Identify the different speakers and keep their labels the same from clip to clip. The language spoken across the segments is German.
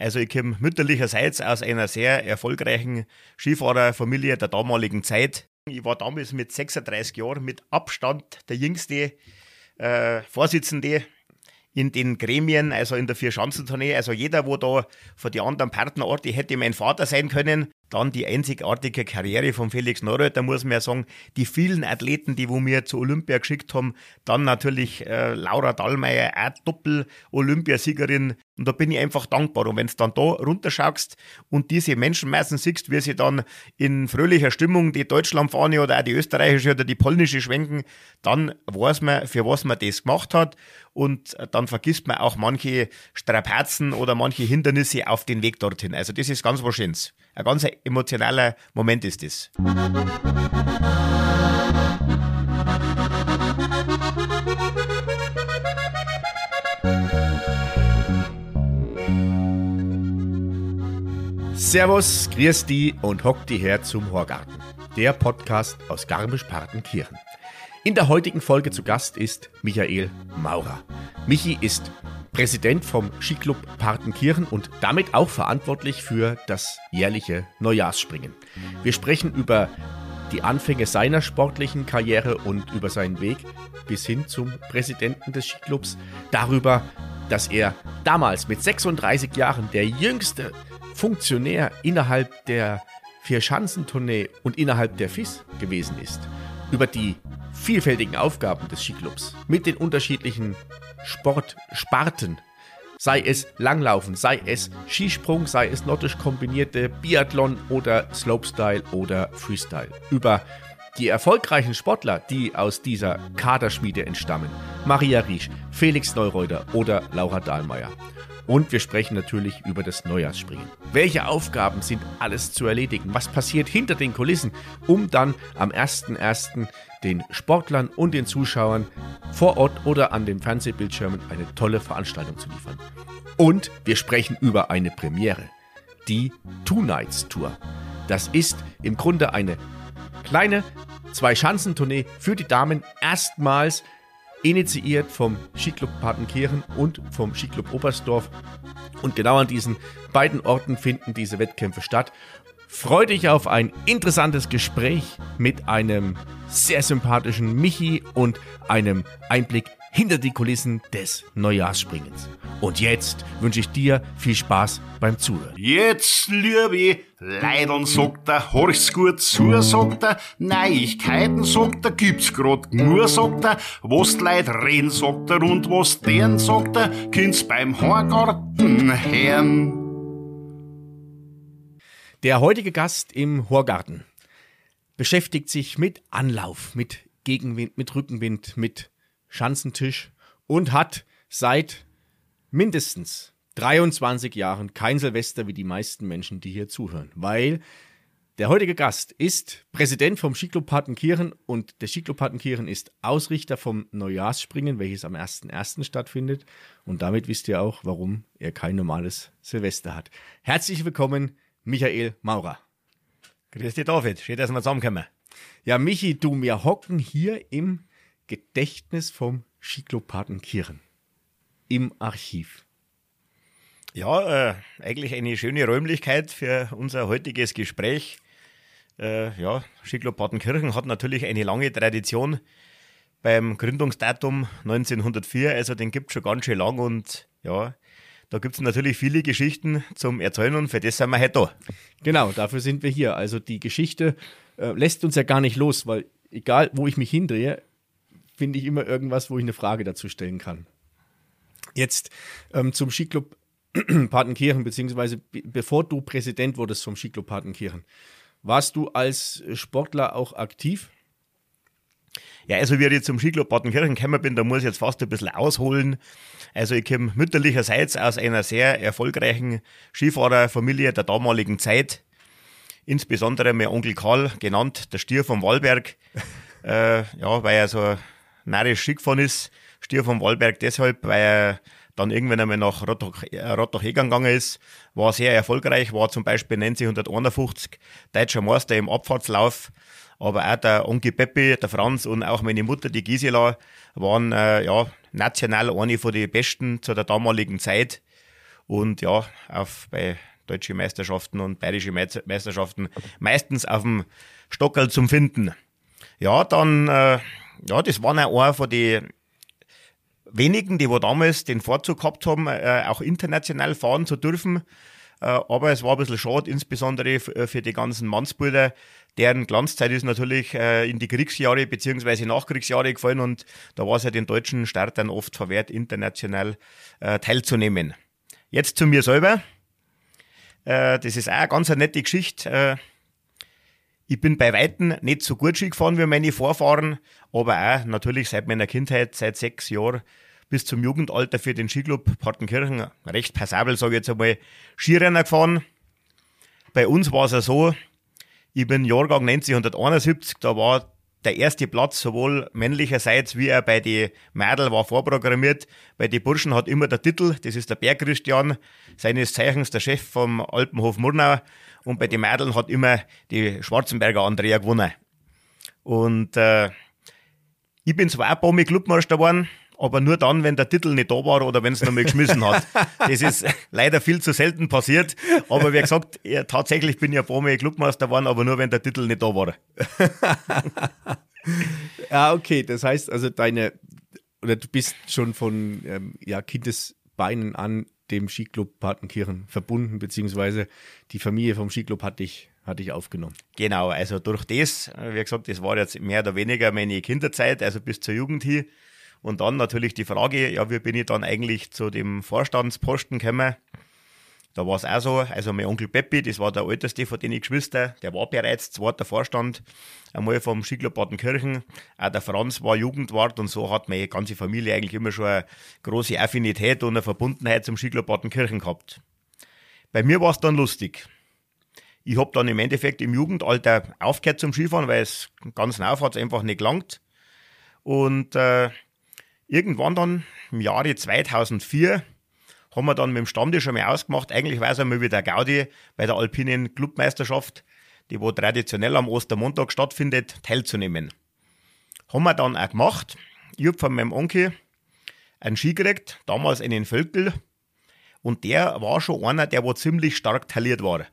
Speaker 1: Also ich komme mütterlicherseits aus einer sehr erfolgreichen Skifahrerfamilie der damaligen Zeit. Ich war damals mit 36 Jahren mit Abstand der jüngste äh, Vorsitzende in den Gremien, also in der Vier-Schanzentournee. Also jeder, wo da von den anderen Partnerorten hätte mein Vater sein können. Dann die einzigartige Karriere von Felix Neureuter, muss man ja sagen. Die vielen Athleten, die wo mir zu Olympia geschickt haben. Dann natürlich äh, Laura Dallmeier, auch Doppel-Olympiasiegerin. Und da bin ich einfach dankbar. Und wenn du dann da runterschaust und diese Menschenmassen siehst, wie sie dann in fröhlicher Stimmung die Deutschlandfahne oder auch die österreichische oder die polnische schwenken, dann weiß man, für was man das gemacht hat. Und dann vergisst man auch manche Strapazen oder manche Hindernisse auf den Weg dorthin. Also das ist ganz was Schönes. Ein ganz emotionaler Moment ist das.
Speaker 2: Servus, grüß die und hock die her zum Horgarten. Der Podcast aus Garmisch-Partenkirchen. In der heutigen Folge zu Gast ist Michael Maurer. Michi ist Präsident vom Skiclub Partenkirchen und damit auch verantwortlich für das jährliche Neujahrsspringen. Wir sprechen über die Anfänge seiner sportlichen Karriere und über seinen Weg bis hin zum Präsidenten des Skiclubs, darüber, dass er damals mit 36 Jahren der jüngste Funktionär innerhalb der Vier-Schanzentournee und innerhalb der FIS gewesen ist, über die vielfältigen Aufgaben des Skiclubs. Mit den unterschiedlichen Sportsparten, sei es Langlaufen, sei es Skisprung, sei es nordisch kombinierte Biathlon oder Slopestyle oder Freestyle, über die erfolgreichen Sportler, die aus dieser Kaderschmiede entstammen, Maria Riesch, Felix Neureuter oder Laura Dahlmeier. Und wir sprechen natürlich über das Neujahrsspringen. Welche Aufgaben sind alles zu erledigen? Was passiert hinter den Kulissen, um dann am 1.1. den Sportlern und den Zuschauern vor Ort oder an den Fernsehbildschirmen eine tolle Veranstaltung zu liefern? Und wir sprechen über eine Premiere, die Two Nights Tour. Das ist im Grunde eine kleine Zwei-Schanzentournee für die Damen erstmals initiiert vom Skiclub Partenkirchen und vom Skiclub Oberstdorf. Und genau an diesen beiden Orten finden diese Wettkämpfe statt. Freu dich auf ein interessantes Gespräch mit einem sehr sympathischen Michi und einem Einblick hinter die Kulissen des Neujahrsspringens. Und jetzt wünsche ich dir viel Spaß beim Zuhören.
Speaker 3: Jetzt, liebe Leidern, sagt er, horch's gut zu, sagt er, Neuigkeiten, sagt er, gibt's grad nur, sagt er, was die Leute reden, sagt er, und was deren, sagt er, kind's beim Horgarten hören.
Speaker 2: Der heutige Gast im Horgarten beschäftigt sich mit Anlauf, mit Gegenwind, mit Rückenwind, mit Schanzentisch und hat seit mindestens 23 Jahren kein Silvester wie die meisten Menschen, die hier zuhören. Weil der heutige Gast ist Präsident vom Skiclub Partenkirchen und der Skiclub Partenkirchen ist Ausrichter vom Neujahrsspringen, welches am 1.1. stattfindet. Und damit wisst ihr auch, warum er kein normales Silvester hat. Herzlich willkommen, Michael Maurer.
Speaker 1: Grüß dich, David. Schön, dass wir zusammenkommen.
Speaker 2: Ja, Michi, du, wir hocken hier im Gedächtnis vom Skiclub Partenkirchen im Archiv.
Speaker 1: Ja, äh, eigentlich eine schöne Räumlichkeit für unser heutiges Gespräch. Äh, ja, Skiclub Partenkirchen hat natürlich eine lange Tradition beim Gründungsdatum 1904, also den gibt es schon ganz schön lang und ja, da gibt es natürlich viele Geschichten zum Erzählen und für das sind wir heute da.
Speaker 2: Genau, dafür sind wir hier. Also die Geschichte äh, lässt uns ja gar nicht los, weil egal wo ich mich hindrehe, finde ich immer irgendwas, wo ich eine Frage dazu stellen kann. Jetzt ähm, zum Skiclub Partenkirchen, beziehungsweise bevor du Präsident wurdest vom Skiclub Partenkirchen, warst du als Sportler auch aktiv?
Speaker 1: Ja, also wie ich zum Skiclub Partenkirchen gekommen bin, da muss ich jetzt fast ein bisschen ausholen. Also ich komme mütterlicherseits aus einer sehr erfolgreichen Skifahrerfamilie der damaligen Zeit. Insbesondere mein Onkel Karl, genannt der Stier vom Wallberg. äh, ja, weil er so narrisch Ski gefahren ist. Stier vom Wallberg deshalb, weil er dann irgendwann einmal nach Rottach-Hegern gegangen ist, war sehr erfolgreich, war zum Beispiel 1951 deutscher Meister im Abfahrtslauf, aber auch der Onkel Peppi, der Franz und auch meine Mutter, die Gisela, waren äh, ja national eine von den besten zu der damaligen Zeit. und ja, auf, bei deutschen Meisterschaften und bayerische Meisterschaften meistens auf dem Stockerl zum Finden. Ja, dann, äh, ja, das waren auch einer von den wenigen, die wo damals den Vorzug gehabt haben, äh, auch international fahren zu dürfen. Äh, aber es war ein bisschen schade, insbesondere äh, für die ganzen Mannsbrüder. Deren Glanzzeit ist natürlich in die Kriegsjahre bzw. Nachkriegsjahre gefallen und da war es ja den deutschen Startern oft verwehrt, international teilzunehmen. Jetzt zu mir selber. das ist auch eine ganz nette Geschichte. Ich bin bei Weitem nicht so gut Ski gefahren wie meine Vorfahren, aber auch natürlich seit meiner Kindheit, seit sechs Jahren bis zum Jugendalter für den Skiclub Partenkirchen recht passabel, sage ich jetzt einmal, Skirenner gefahren. Bei uns war es ja so, ich bin Jahrgang 1971, da war der erste Platz sowohl männlicherseits wie auch bei den Mädel war vorprogrammiert. Bei den Burschen hat immer der Titel, das ist der Berg Christian, seines Zeichens der Chef vom Alpenhof Murnau und bei den Mädeln hat immer die Schwarzenberger Andrea gewonnen. Und äh, ich bin zwar auch Baumi Clubmeister geworden, aber nur dann, wenn der Titel nicht da war oder wenn es nochmal geschmissen hat. Das ist leider viel zu selten passiert. Aber wie gesagt, ja, tatsächlich bin ich ein paar Mal Clubmeister geworden, aber nur, wenn der Titel nicht da war.
Speaker 2: ja, okay. Das heißt also, deine, oder du bist schon von ähm, ja, Kindesbeinen an dem Skiclub Partenkirchen verbunden, beziehungsweise die Familie vom Skiclub hat dich, hat dich aufgenommen.
Speaker 1: Genau, also durch das, wie gesagt, das war jetzt mehr oder weniger meine Kinderzeit, also bis zur Jugend hier. Und dann natürlich die Frage, ja, wie bin ich dann eigentlich zu dem Vorstandsposten gekommen? Da war es auch so, also mein Onkel Peppi, das war der älteste von den Geschwistern, der war bereits zweiter Vorstand, einmal vom Skiclub Badenkirchen. Auch der Franz war Jugendwart und so hat meine ganze Familie eigentlich immer schon eine große Affinität und eine Verbundenheit zum Skiclub Badenkirchen gehabt. Bei mir war es dann lustig. Ich habe dann im Endeffekt im Jugendalter aufgehört zum Skifahren, weil es ganz auf hat es einfach nicht gelangt. Und äh, Irgendwann dann im Jahre 2004 haben wir dann mit dem Stammtisch einmal ausgemacht, eigentlich war es einmal wieder Gaudi bei der alpinen Clubmeisterschaft, die wo traditionell am Ostermontag stattfindet, teilzunehmen. Haben wir dann auch gemacht. Ich habe von meinem Onkel einen Ski gekriegt, damals einen Völkel, und der war schon einer, der wo ziemlich stark taliert war.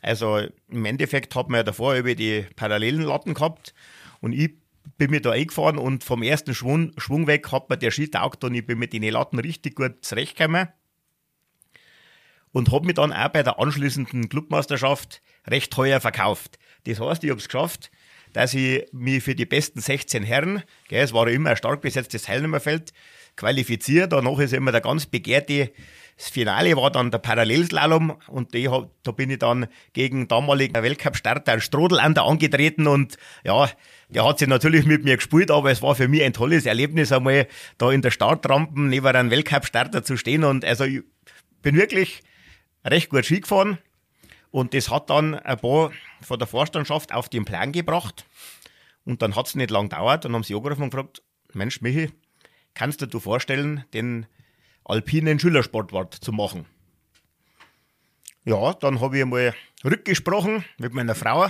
Speaker 1: Also im Endeffekt hat man ja davor über die parallelen Latten gehabt und ich bin mir da eingefahren und vom ersten Schwung, Schwung weg hat mir der Ski taugt und ich bin mit den Latten richtig gut zurechtgekommen. Und habe mich dann auch bei der anschließenden Clubmeisterschaft recht teuer verkauft. Das heißt, ich habe es geschafft, dass ich mich für die besten 16 Herren, gell, es war immer ein stark besetztes Teilnehmerfeld, qualifiziert. Danach ist immer der ganz begehrte das Finale war dann der Parallelslalom und die, da bin ich dann gegen damaligen Weltcup-Starter Strodel an der angetreten und ja, der hat sich natürlich mit mir gespielt, aber es war für mich ein tolles Erlebnis, einmal da in der Startrampe neben einem Weltcup-Starter zu stehen und also ich bin wirklich recht gut Ski gefahren und das hat dann ein paar von der Vorstandschaft auf den Plan gebracht und dann hat es nicht lang gedauert und haben sie angerufen und gefragt, Mensch Michi, kannst du dir vorstellen, den alpinen Schülersportwart zu machen. Ja, dann habe ich einmal rückgesprochen mit meiner Frau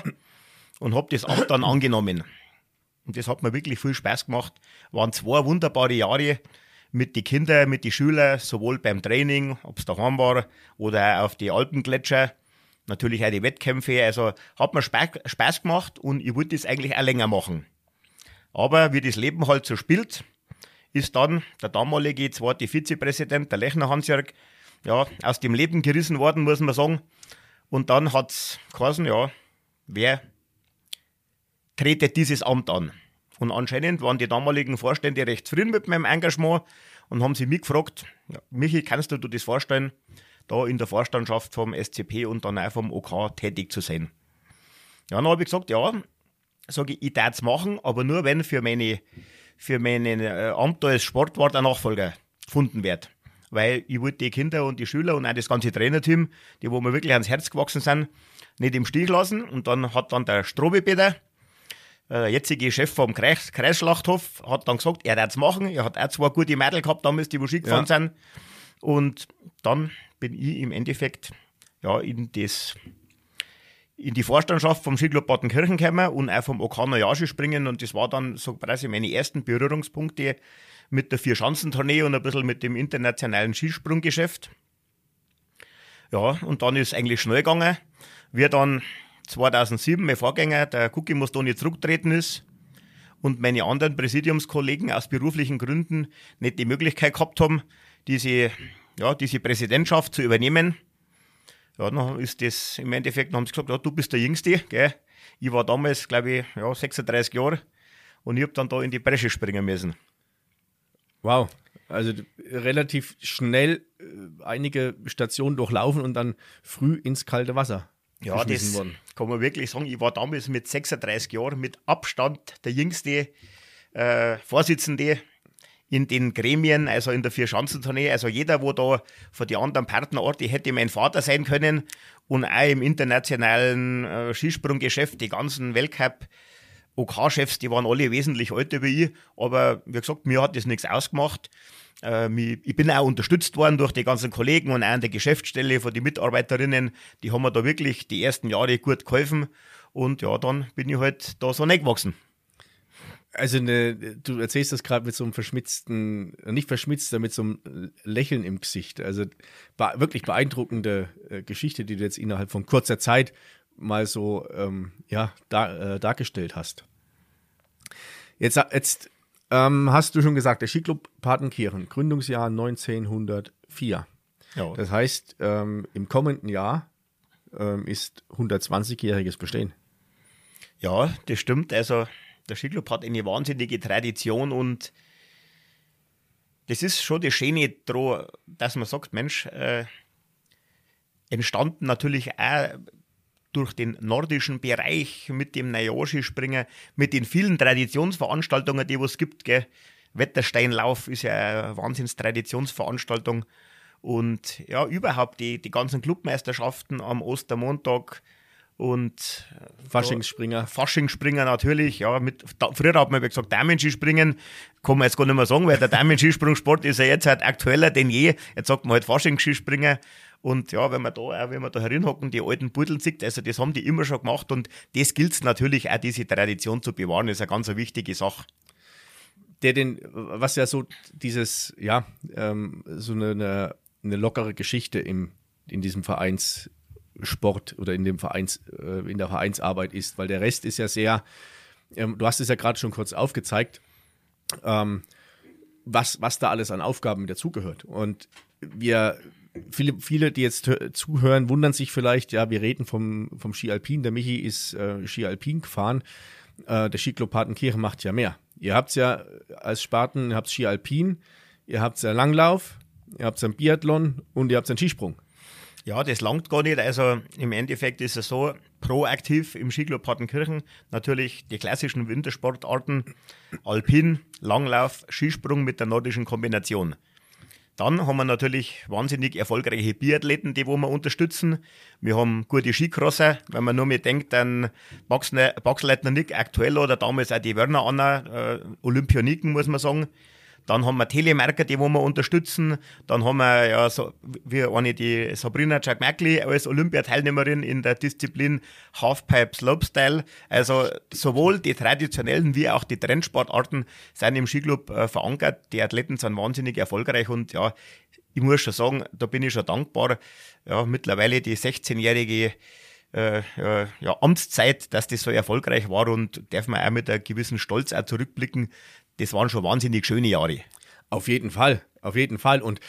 Speaker 1: und habe das Amt dann angenommen. Und das hat mir wirklich viel Spaß gemacht. Waren zwei wunderbare Jahre mit den Kindern, mit den Schülern, sowohl beim Training, ob es daheim war, oder auf die Alpengletscher. Natürlich auch die Wettkämpfe. Also hat mir Spaß gemacht und ich wollte das eigentlich auch länger machen. Aber wie das Leben halt so spielt, ist dann der damalige zweite Vizepräsident, der Lechner Hansjörg, ja, aus dem Leben gerissen worden, muss man sagen. Und dann hat es ja, wer tretet dieses Amt an? Und anscheinend waren die damaligen Vorstände recht zufrieden mit meinem Engagement und haben sie mich gefragt, Michi, kannst du dir das vorstellen, da in der Vorstandschaft vom SCP und dann auch vom OK tätig zu sein? Ja, dann habe ich gesagt, ja, sage ich, ich darf es machen, aber nur wenn für meine für meinen äh, Amt als Sportwart ein Nachfolger gefunden wird. Weil ich wollte die Kinder und die Schüler und auch das ganze Trainerteam, die wo mir wirklich ans Herz gewachsen sind, nicht im Stich lassen. Und dann hat dann der Strobepeter, äh, der jetzige Chef vom Kreis, Kreisschlachthof, hat dann gesagt, er wird es machen. Er hat auch zwei gute Mädel gehabt damals, die wo Ski gefahren ja. sind. Und dann bin ich im Endeffekt ja, in das in die Vorstandschaft vom Skiclub Badenkirchen gekommen und auch vom Okana Yashi springen und das war dann so quasi meine ersten Berührungspunkte mit der Vier-Schanzentournee und ein bisschen mit dem internationalen Skisprunggeschäft. Ja, und dann ist es eigentlich schnell gegangen. Wir dann 2007, mein Vorgänger, der Cookie Mostoni, zurückgetreten ist und meine anderen Präsidiumskollegen aus beruflichen Gründen nicht die Möglichkeit gehabt haben, diese, ja, diese Präsidentschaft zu übernehmen. Ja, dann ist das im Endeffekt, dann haben sie gesagt, ja, du bist der Jüngste, gell? Ich war damals, glaube ich, ja, 36 Jahre und ich habe dann da in die Bresche springen müssen.
Speaker 2: Wow, also relativ schnell äh, einige Stationen durchlaufen und dann früh ins kalte Wasser.
Speaker 1: Ja, das worden. kann man wirklich sagen. Ich war damals mit 36 Jahren mit Abstand der jüngste äh, Vorsitzende in den Gremien, also in der Vier-Schanzentournee. Also jeder, wo da von den anderen Partnerorten hätte mein Vater sein können und auch im internationalen äh, Skisprunggeschäft, die ganzen Weltcup- OK-Chefs, die waren alle wesentlich älter wie ich, aber wie gesagt, mir hat das nichts ausgemacht. Ähm, ich bin auch unterstützt worden durch die ganzen Kollegen und auch an der Geschäftsstelle von den Mitarbeiterinnen. Die haben mir da wirklich die ersten Jahre gut geholfen. Und ja, dann bin ich halt da so gewachsen.
Speaker 2: Also eine, du erzählst das gerade mit so einem verschmitzten, nicht verschmitzt, mit so einem Lächeln im Gesicht. Also wirklich beeindruckende äh, Geschichte, die du jetzt innerhalb von kurzer Zeit mal so ähm, ja, da, äh, dargestellt hast. Jetzt, jetzt ähm, hast du schon gesagt, der Skiclub Patenkirchen, Gründungsjahr 1904. Ja. Das heißt, ähm, im kommenden Jahr ähm, ist 120-jähriges Bestehen.
Speaker 1: Ja, das stimmt. Also der Skiclub hat eine wahnsinnige Tradition und das ist schon das Schöne dass man sagt, Mensch, äh, entstanden natürlich auch durch den nordischen Bereich mit dem Nayoshi-Springen, mit den vielen Traditionsveranstaltungen, die es gibt. Gell. Wettersteinlauf ist ja eine Wahnsinns-Traditionsveranstaltung. Und ja, überhaupt die, die ganzen Clubmeisterschaften am Ostermontag und
Speaker 2: Faschingsspringer.
Speaker 1: Faschingsspringer natürlich, ja. Mit, da, früher hat man gesagt, Damen-Skispringen, kann man jetzt gar nicht mehr sagen, weil der Damen-Skisprungsport ist ja jetzt halt aktueller denn je. Jetzt sagt man halt Faschingssskispringen. Und ja, wenn man da, auch wenn man da herinhocken, die alten Pudel sieht, also das haben die immer schon gemacht und das gilt es natürlich auch, diese Tradition zu bewahren, ist eine ganz wichtige Sache.
Speaker 2: Der den, was ja so dieses, ja, ähm, so eine, eine, eine, lockere Geschichte im, in diesem Vereinssport oder in dem Vereins, äh, in der Vereinsarbeit ist, weil der Rest ist ja sehr, ähm, du hast es ja gerade schon kurz aufgezeigt, ähm, was, was da alles an Aufgaben dazugehört. Und wir viele, viele, die jetzt zuhören, wundern sich vielleicht, ja, wir reden vom, vom Ski Alpin. Der Michi ist äh, Ski Alpin gefahren. Äh, der Skiclub Patenkirchen macht ja mehr. Ihr habt ja als Sparten, ihr habt Ski Alpin, ihr habt ja Langlauf, ihr habt einen Biathlon und ihr habt einen Skisprung.
Speaker 1: Ja, das langt gar nicht. Also im Endeffekt ist es so, proaktiv im Skiclub Patenkirchen natürlich die klassischen Wintersportarten, Alpin, Langlauf, Skisprung mit der nordischen Kombination. Dann haben wir natürlich wahnsinnig erfolgreiche Biathleten, die wo wir unterstützen. Wir haben gute Skicrosser, wenn man nur mit denkt, dann Baxleitner Nick aktuell oder damals auch die Werner Anna, äh, Olympioniken, muss man sagen. Dann haben wir Telemarker, die wo wir unterstützen. Dann haben wir ja so wie eine die Sabrina Merkley als Olympiateilnehmerin in der Disziplin Halfpipe Slopestyle. Also sowohl die traditionellen wie auch die Trendsportarten sind im Skiclub äh, verankert. Die Athleten sind wahnsinnig erfolgreich und ja, ich muss schon sagen, da bin ich schon dankbar. Ja, mittlerweile die 16-jährige äh, ja, Amtszeit, dass das so erfolgreich war und darf man auch mit einem gewissen Stolz auch zurückblicken, das waren schon wahnsinnig schöne Jahre.
Speaker 2: Auf jeden Fall, auf jeden Fall. Und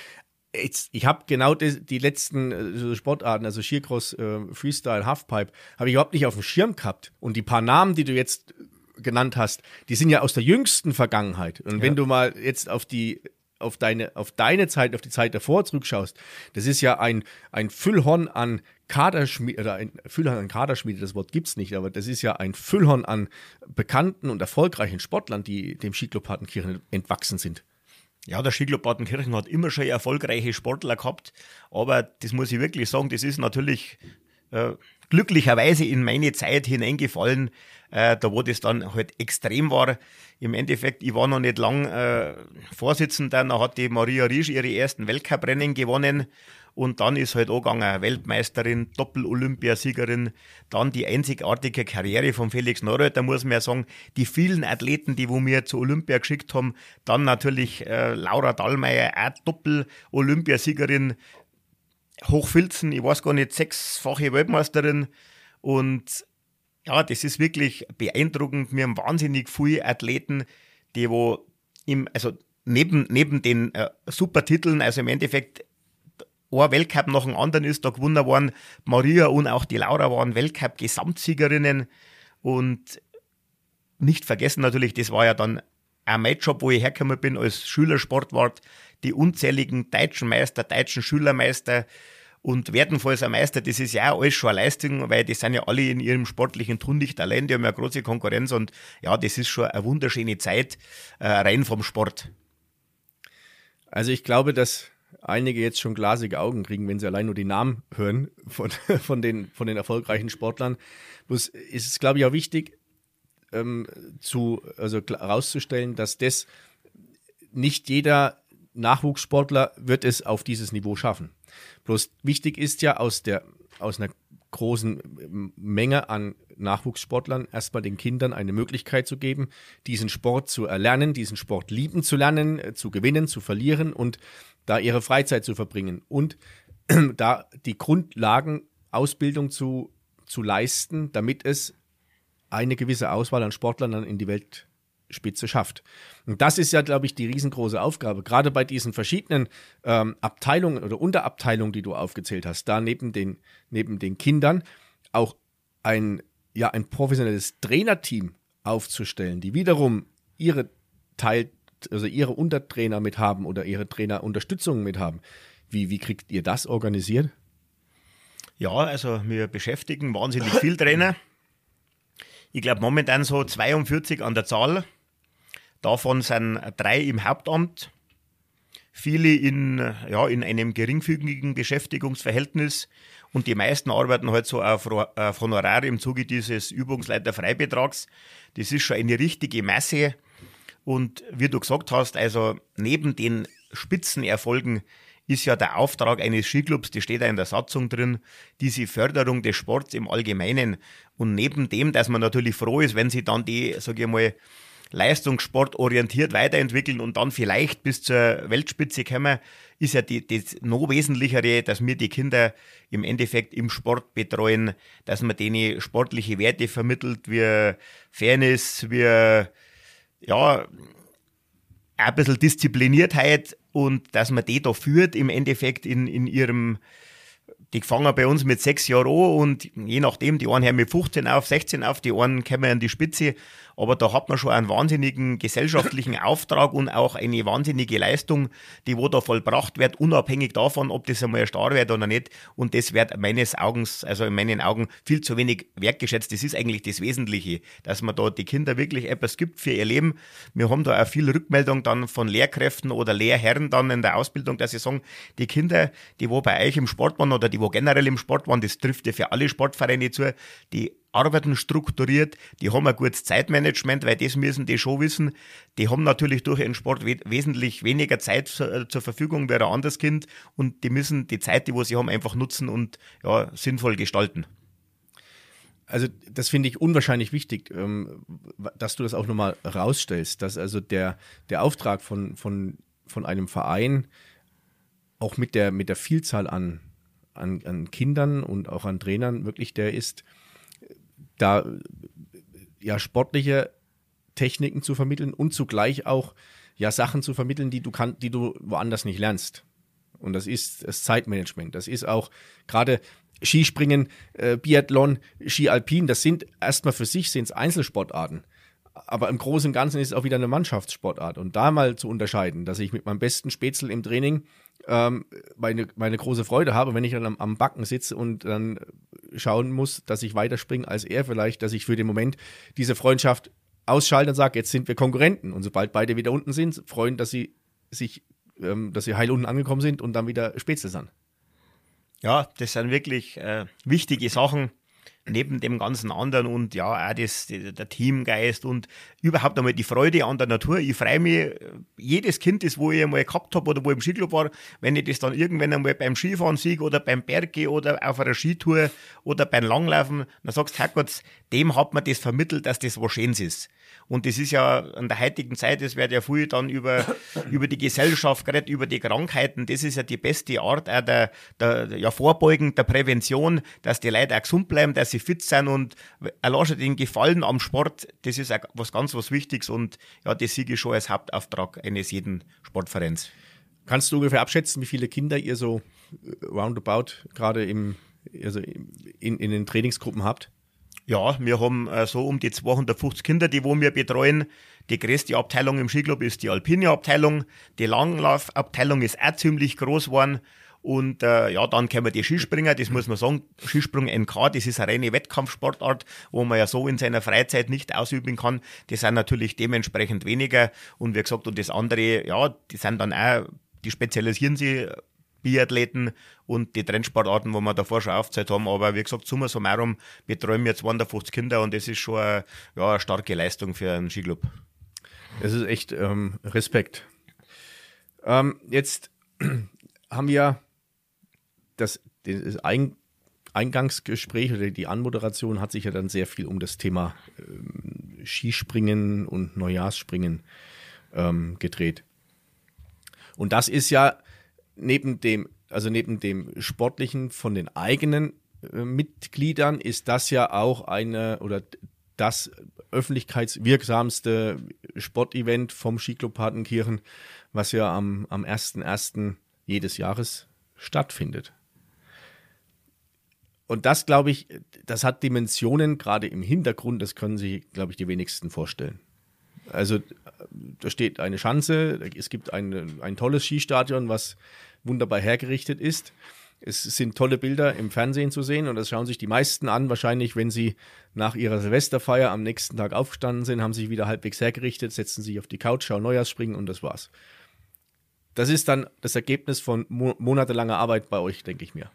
Speaker 2: jetzt, ich habe genau die, die letzten äh, Sportarten, also Skicross, äh, Freestyle, Halfpipe, habe ich überhaupt nicht auf dem Schirm gehabt. Und die paar Namen, die du jetzt genannt hast, die sind ja aus der jüngsten Vergangenheit. Und ja. wenn du mal jetzt auf die auf deine, auf deine Zeit, auf die Zeit davor zurückschaust, das ist ja ein, ein Füllhorn an Kaderschmiede, oder ein Füllhorn an Kaderschmiede, das Wort gibt es nicht, aber das ist ja ein Füllhorn an bekannten und erfolgreichen Sportlern, die dem Skiclub Partenkirchen entwachsen sind.
Speaker 1: Ja, der Skiclub Partenkirchen hat immer schon erfolgreiche Sportler gehabt, aber das muss ich wirklich sagen, das ist natürlich äh, glücklicherweise in meine Zeit hineingefallen, äh, da wo das dann halt extrem war. Im Endeffekt, ich war noch nicht lang äh, Vorsitzender, da hat die Maria Riesch ihre ersten Weltcuprennen gewonnen und dann ist halt angegangen, Weltmeisterin, Doppel-Olympiasiegerin, dann die einzigartige Karriere von Felix Neureuter, muss man ja sagen, die vielen Athleten, die wo mir zu Olympia geschickt haben, dann natürlich äh, Laura Dallmeier, auch Doppel-Olympiasiegerin, Hochfilzen, ich weiß gar nicht, sechsfache Weltmeisterin. Und ja, das ist wirklich beeindruckend. Wir haben wahnsinnig viele Athleten, die wo im, also neben, neben den äh, Supertiteln, also im Endeffekt ein Weltcup nach dem anderen ist da gewonnen worden. Maria und auch die Laura waren Weltcup-Gesamtsiegerinnen und nicht vergessen natürlich, das war ja dann ein mein Job, wo ich hergekommen bin als Schülersportwart, die unzähligen deutschen Meister, deutschen Schülermeister und Werdenfalls ein Meister, das ist ja auch alles schon eine Leistung, weil die sind ja alle in ihrem sportlichen Tun nicht allein, die haben ja eine große Konkurrenz und ja, das ist schon eine wunderschöne Zeit, äh, rein vom Sport.
Speaker 2: Also ich glaube, dass einige jetzt schon glasige Augen kriegen, wenn sie allein nur die Namen hören von, von, den, von den erfolgreichen Sportlern. Bloß ist es, glaube ich, auch wichtig, ähm, zu, also herauszustellen, dass das nicht jeder Nachwuchssportler wird es auf dieses Niveau schaffen. Bloß wichtig ist ja aus der aus einer großen Menge an Nachwuchssportlern erstmal den Kindern eine Möglichkeit zu geben, diesen Sport zu erlernen, diesen Sport lieben zu lernen, äh, zu gewinnen, zu verlieren und da ihre Freizeit zu verbringen und da die Grundlagenausbildung zu, zu leisten, damit es eine gewisse Auswahl an Sportlern dann in die Weltspitze schafft. Und das ist ja, glaube ich, die riesengroße Aufgabe. Gerade bei diesen verschiedenen ähm, Abteilungen oder Unterabteilungen, die du aufgezählt hast, da neben den, neben den Kindern auch ein, ja, ein professionelles Trainerteam aufzustellen, die wiederum ihre Teil also ihre Untertrainer mit haben oder ihre Trainerunterstützung mit haben. Wie, wie kriegt ihr das organisiert?
Speaker 1: Ja, also wir beschäftigen wahnsinnig viel Trainer. Ich glaube momentan so 42 an der Zahl. Davon sind drei im Hauptamt, viele in, ja, in einem geringfügigen Beschäftigungsverhältnis und die meisten arbeiten halt so auf, auf Honorar im Zuge dieses Übungsleiterfreibetrags. Das ist schon eine richtige Masse und wie du gesagt hast, also neben den Spitzenerfolgen ist ja der Auftrag eines Skiclubs, die steht da in der Satzung drin, diese Förderung des Sports im Allgemeinen. Und neben dem, dass man natürlich froh ist, wenn sie dann die, sage ich mal, Leistungssport orientiert weiterentwickeln und dann vielleicht bis zur Weltspitze kommen, ist ja die, das noch Wesentlichere, dass wir die Kinder im Endeffekt im Sport betreuen, dass man denen sportliche Werte vermittelt, wie Fairness, wie ja, ein bisschen Diszipliniertheit und dass man die da führt im Endeffekt in, in ihrem die fangen bei uns mit sechs Jahren an und je nachdem, die einen hören mit 15 auf, 16 auf, die einen kommen an die Spitze. Aber da hat man schon einen wahnsinnigen gesellschaftlichen Auftrag und auch eine wahnsinnige Leistung, die wo da vollbracht wird, unabhängig davon, ob das einmal ein Star wird oder nicht. Und das wird meines Augens, also in meinen Augen, viel zu wenig wertgeschätzt. Das ist eigentlich das Wesentliche, dass man da die Kinder wirklich etwas gibt für ihr Leben. Wir haben da auch viel Rückmeldung dann von Lehrkräften oder Lehrherren dann in der Ausbildung, dass sie sagen, die Kinder, die wo bei euch im Sport waren oder die wo generell im Sport waren, das trifft ja für alle Sportvereine zu, die arbeiten strukturiert, die haben ein gutes Zeitmanagement, weil das müssen die schon wissen. Die haben natürlich durch ihren Sport we wesentlich weniger Zeit zur, zur Verfügung wie ein anderes Kind und die müssen die Zeit, die sie haben, einfach nutzen und ja, sinnvoll gestalten.
Speaker 2: Also das finde ich unwahrscheinlich wichtig, ähm, dass du das auch nochmal rausstellst, dass also der, der Auftrag von, von, von einem Verein auch mit der, mit der Vielzahl an an, an Kindern und auch an Trainern wirklich der ist, da ja sportliche Techniken zu vermitteln und zugleich auch ja Sachen zu vermitteln, die du kann, die du woanders nicht lernst. Und das ist das Zeitmanagement. Das ist auch gerade Skispringen, äh, Biathlon, Ski Alpin. Das sind erstmal für sich sind Einzelsportarten. Aber im Großen und Ganzen ist es auch wieder eine Mannschaftssportart. Und da mal zu unterscheiden, dass ich mit meinem besten Spätzle im Training ähm, meine, meine große Freude habe, wenn ich dann am, am, Backen sitze und dann schauen muss, dass ich weiterspringe als er vielleicht, dass ich für den Moment diese Freundschaft ausschalte und sage, jetzt sind wir Konkurrenten. Und sobald beide wieder unten sind, freuen, dass sie sich, ähm, dass sie heil unten angekommen sind und dann wieder Spätzle sind.
Speaker 1: Ja, das sind wirklich äh, wichtige Sachen. Neben dem ganzen anderen und ja, auch das, der Teamgeist und überhaupt einmal die Freude an der Natur. Ich freue mich, jedes Kind, das wo ich einmal gehabt habe oder wo ich im Skiclub war, wenn ich das dann irgendwann einmal beim Skifahren sehe oder beim Berge oder auf einer Skitour oder beim Langlaufen, dann sagst du, Herrgott, dem hat man das vermittelt, dass das was Schönes ist. Und das ist ja in der heutigen Zeit, es wird ja viel dann über, über die Gesellschaft geredet, über die Krankheiten. Das ist ja die beste Art auch der, der ja, Vorbeugen, der Prävention, dass die Leute auch gesund bleiben, dass sie fit sind und allein den Gefallen am Sport, das ist auch was ganz was Wichtiges und ja, das sehe ich schon als Hauptauftrag eines jeden Sportvereins.
Speaker 2: Kannst du ungefähr abschätzen, wie viele Kinder ihr so roundabout gerade im, also in, in den Trainingsgruppen habt?
Speaker 1: Ja, wir haben äh, so um die 250 Kinder, die wo wir betreuen. Die größte Abteilung im Skiclub ist die alpine Abteilung. Die Langlaufabteilung ist auch ziemlich groß geworden. Und äh, ja, dann kommen die Skispringer, das muss man sagen, Skisprung NK, das ist eine reine Wettkampfsportart, wo man ja so in seiner Freizeit nicht ausüben kann. Die sind natürlich dementsprechend weniger. Und wie gesagt, und das andere, ja, die sind dann auch, die spezialisieren sich Biathleten und die Trendsportarten, wo wir davor schon aufgezeigt haben. Aber wie gesagt, summa summarum wir 250 Kinder und das ist schon eine, ja, eine starke Leistung für einen Skiclub.
Speaker 2: Das ist echt ähm, Respekt. Ähm, jetzt haben wir das, das Ein Eingangsgespräch oder die Anmoderation hat sich ja dann sehr viel um das Thema ähm, Skispringen und Neujahrsspringen ähm, gedreht. Und das ist ja neben dem, also neben dem Sportlichen von den eigenen äh, Mitgliedern ist das ja auch eine oder das öffentlichkeitswirksamste Sportevent vom Skiclub Partenkirchen, was ja am, am 1.1. jedes Jahres stattfindet. Und das, glaube ich, das hat Dimensionen gerade im Hintergrund, das können sich, glaube ich, die wenigsten vorstellen. Also da steht eine Schanze, es gibt ein, ein tolles Skistadion, was wunderbar hergerichtet ist. Es sind tolle Bilder im Fernsehen zu sehen und das schauen sich die meisten an. Wahrscheinlich, wenn sie nach ihrer Silvesterfeier am nächsten Tag aufgestanden sind, haben sich wieder halbwegs hergerichtet, setzen sich auf die Couch, schauen Neujahrsspringen und das war's. Das ist dann das Ergebnis von mo monatelanger Arbeit bei euch, denke ich mir.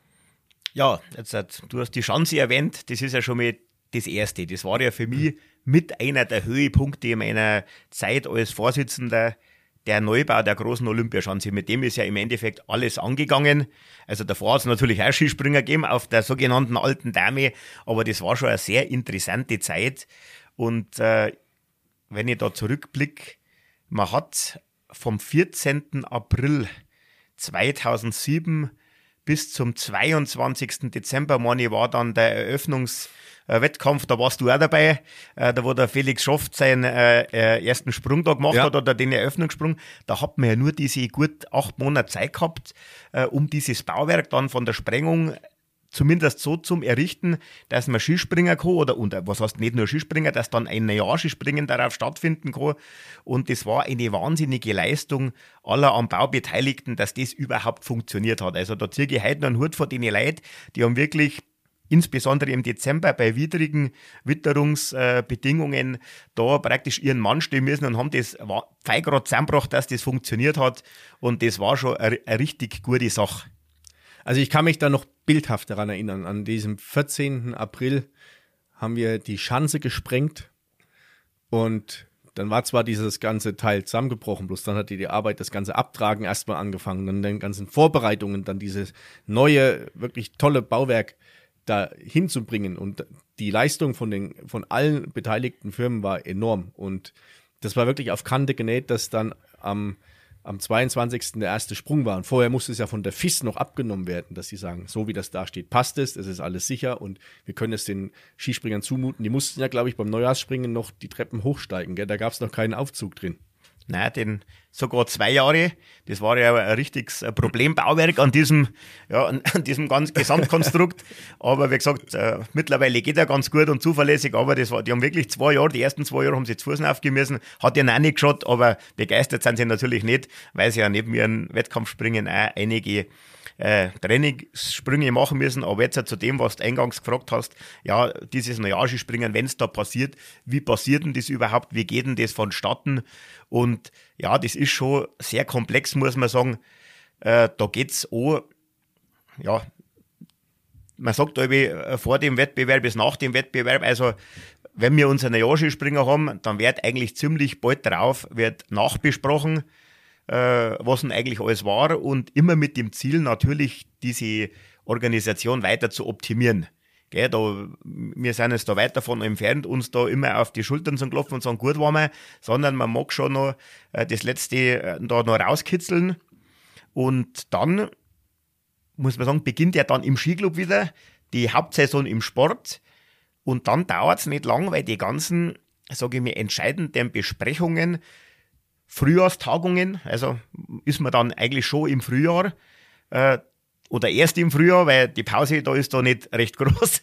Speaker 1: Ja, jetzt, du hast die Chance erwähnt, das ist ja schon mal das Erste. Das war ja für mich mit einer der Höhepunkte meiner Zeit als Vorsitzender der Neubau der großen Olympiaschanze. Mit dem ist ja im Endeffekt alles angegangen. Also davor hat es natürlich auch Skispringer gegeben auf der sogenannten alten Dame, aber das war schon eine sehr interessante Zeit. Und äh, wenn ich da zurückblicke, man hat vom 14. April 2007 bis zum 22. Dezember, meine war dann der Eröffnungs- Wettkampf, da warst du auch dabei, äh, da wo der Felix Schoft seinen äh, äh, ersten Sprung da gemacht ja. hat oder den Eröffnungssprung, da hat man ja nur diese gut acht Monate Zeit gehabt, äh, um dieses Bauwerk dann von der Sprengung zumindest so zum Errichten, dass man Skispringen kann oder und was heißt nicht nur Skispringen, dass dann ein Jahrskispringen darauf stattfinden kann. Und das war eine wahnsinnige Leistung aller am Bau Beteiligten, dass das überhaupt funktioniert hat. Also da ziehe ich heute noch einen Hut vor den Leuten, die haben wirklich insbesondere im Dezember bei widrigen Witterungsbedingungen da praktisch ihren Mann stehen müssen und haben das feigrad zusammengebracht, dass das funktioniert hat. Und das war schon eine, richtig gute Sache.
Speaker 2: Also ich kann mich da noch bildhaft daran erinnern. An diesem 14. April haben wir die Schanze gesprengt und dann war zwar dieses ganze Teil zusammengebrochen, bloß dann hat die Arbeit, das ganze Abtragen erstmal angefangen, dann den ganzen Vorbereitungen, dann dieses neue, wirklich tolle Bauwerk da hinzubringen. Und die Leistung von, den, von allen beteiligten Firmen war enorm. Und das war wirklich auf Kante genäht, dass dann am, am 22. der erste Sprung war. Und vorher musste es ja von der FIS noch abgenommen werden, dass sie sagen, so wie das da steht, passt es, es ist alles sicher und wir können es den Skispringern zumuten. Die mussten ja, glaube ich, beim Neujahrsspringen noch die Treppen hochsteigen. Gell? Da gab es noch keinen Aufzug drin.
Speaker 1: Nein, den sogar zwei Jahre. Das war ja ein richtiges Problembauwerk an diesem, ja, an diesem ganzen Gesamtkonstrukt. aber wie gesagt, äh, mittlerweile geht er ganz gut und zuverlässig, aber das war, die haben wirklich zwei Jahre, die ersten zwei Jahre haben sie zu Fuß aufgemessen, hat ja auch nicht geschaut, aber begeistert sind sie natürlich nicht, weil sie ja neben ihren Wettkampfspringen auch einige äh, Trainingssprünge machen müssen. Aber jetzt zu dem, was du eingangs gefragt hast, ja, dieses Neujahrspringen, wenn es da passiert, wie passiert denn das überhaupt? Wie geht denn das vonstatten? Und ja, das ist schon sehr komplex, muss man sagen. Äh, da geht es auch, ja, man sagt irgendwie vor dem Wettbewerb bis nach dem Wettbewerb, also wenn wir unseren Jahrskispringer haben, dann wird eigentlich ziemlich bald drauf wird nachbesprochen, äh, was denn eigentlich alles war und immer mit dem Ziel natürlich diese Organisation weiter zu optimieren. Gell, da, wir sind jetzt da weit davon entfernt, uns da immer auf die Schultern zu klopfen und sagen, gut waren wir, sondern man mag schon noch äh, das Letzte äh, da noch rauskitzeln. Und dann, muss man sagen, beginnt ja dann im Skiclub wieder die Hauptsaison im Sport. Und dann dauert es nicht lang, weil die ganzen, sage ich mir, entscheidenden Besprechungen, Frühjahrstagungen, also ist man dann eigentlich schon im Frühjahr, äh, oder erst im Frühjahr, weil die Pause da ist da nicht recht groß.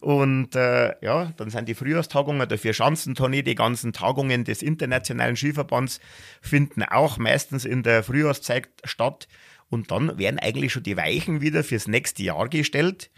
Speaker 1: Und äh, ja, dann sind die Frühjahrstagungen, der Vier-Schanzentournee, die ganzen Tagungen des Internationalen Skiverbands finden auch meistens in der Frühjahrszeit statt. Und dann werden eigentlich schon die Weichen wieder fürs nächste Jahr gestellt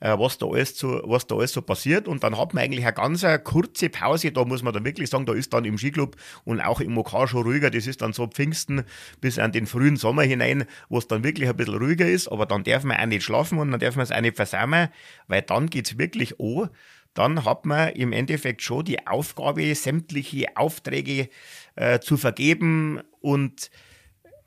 Speaker 1: was, da alles so, was da alles so passiert. Und dann hat man eigentlich eine ganz eine kurze Pause. Da muss man dann wirklich sagen, da ist dann im Skiclub und auch im OK schon ruhiger. Das ist dann so Pfingsten bis an den frühen Sommer hinein, wo es dann wirklich ein bisschen ruhiger ist. Aber dann darf man auch nicht schlafen und dann darf man es auch nicht versäumen, weil dann geht es wirklich an dann hat man im Endeffekt schon die Aufgabe, sämtliche Aufträge äh, zu vergeben und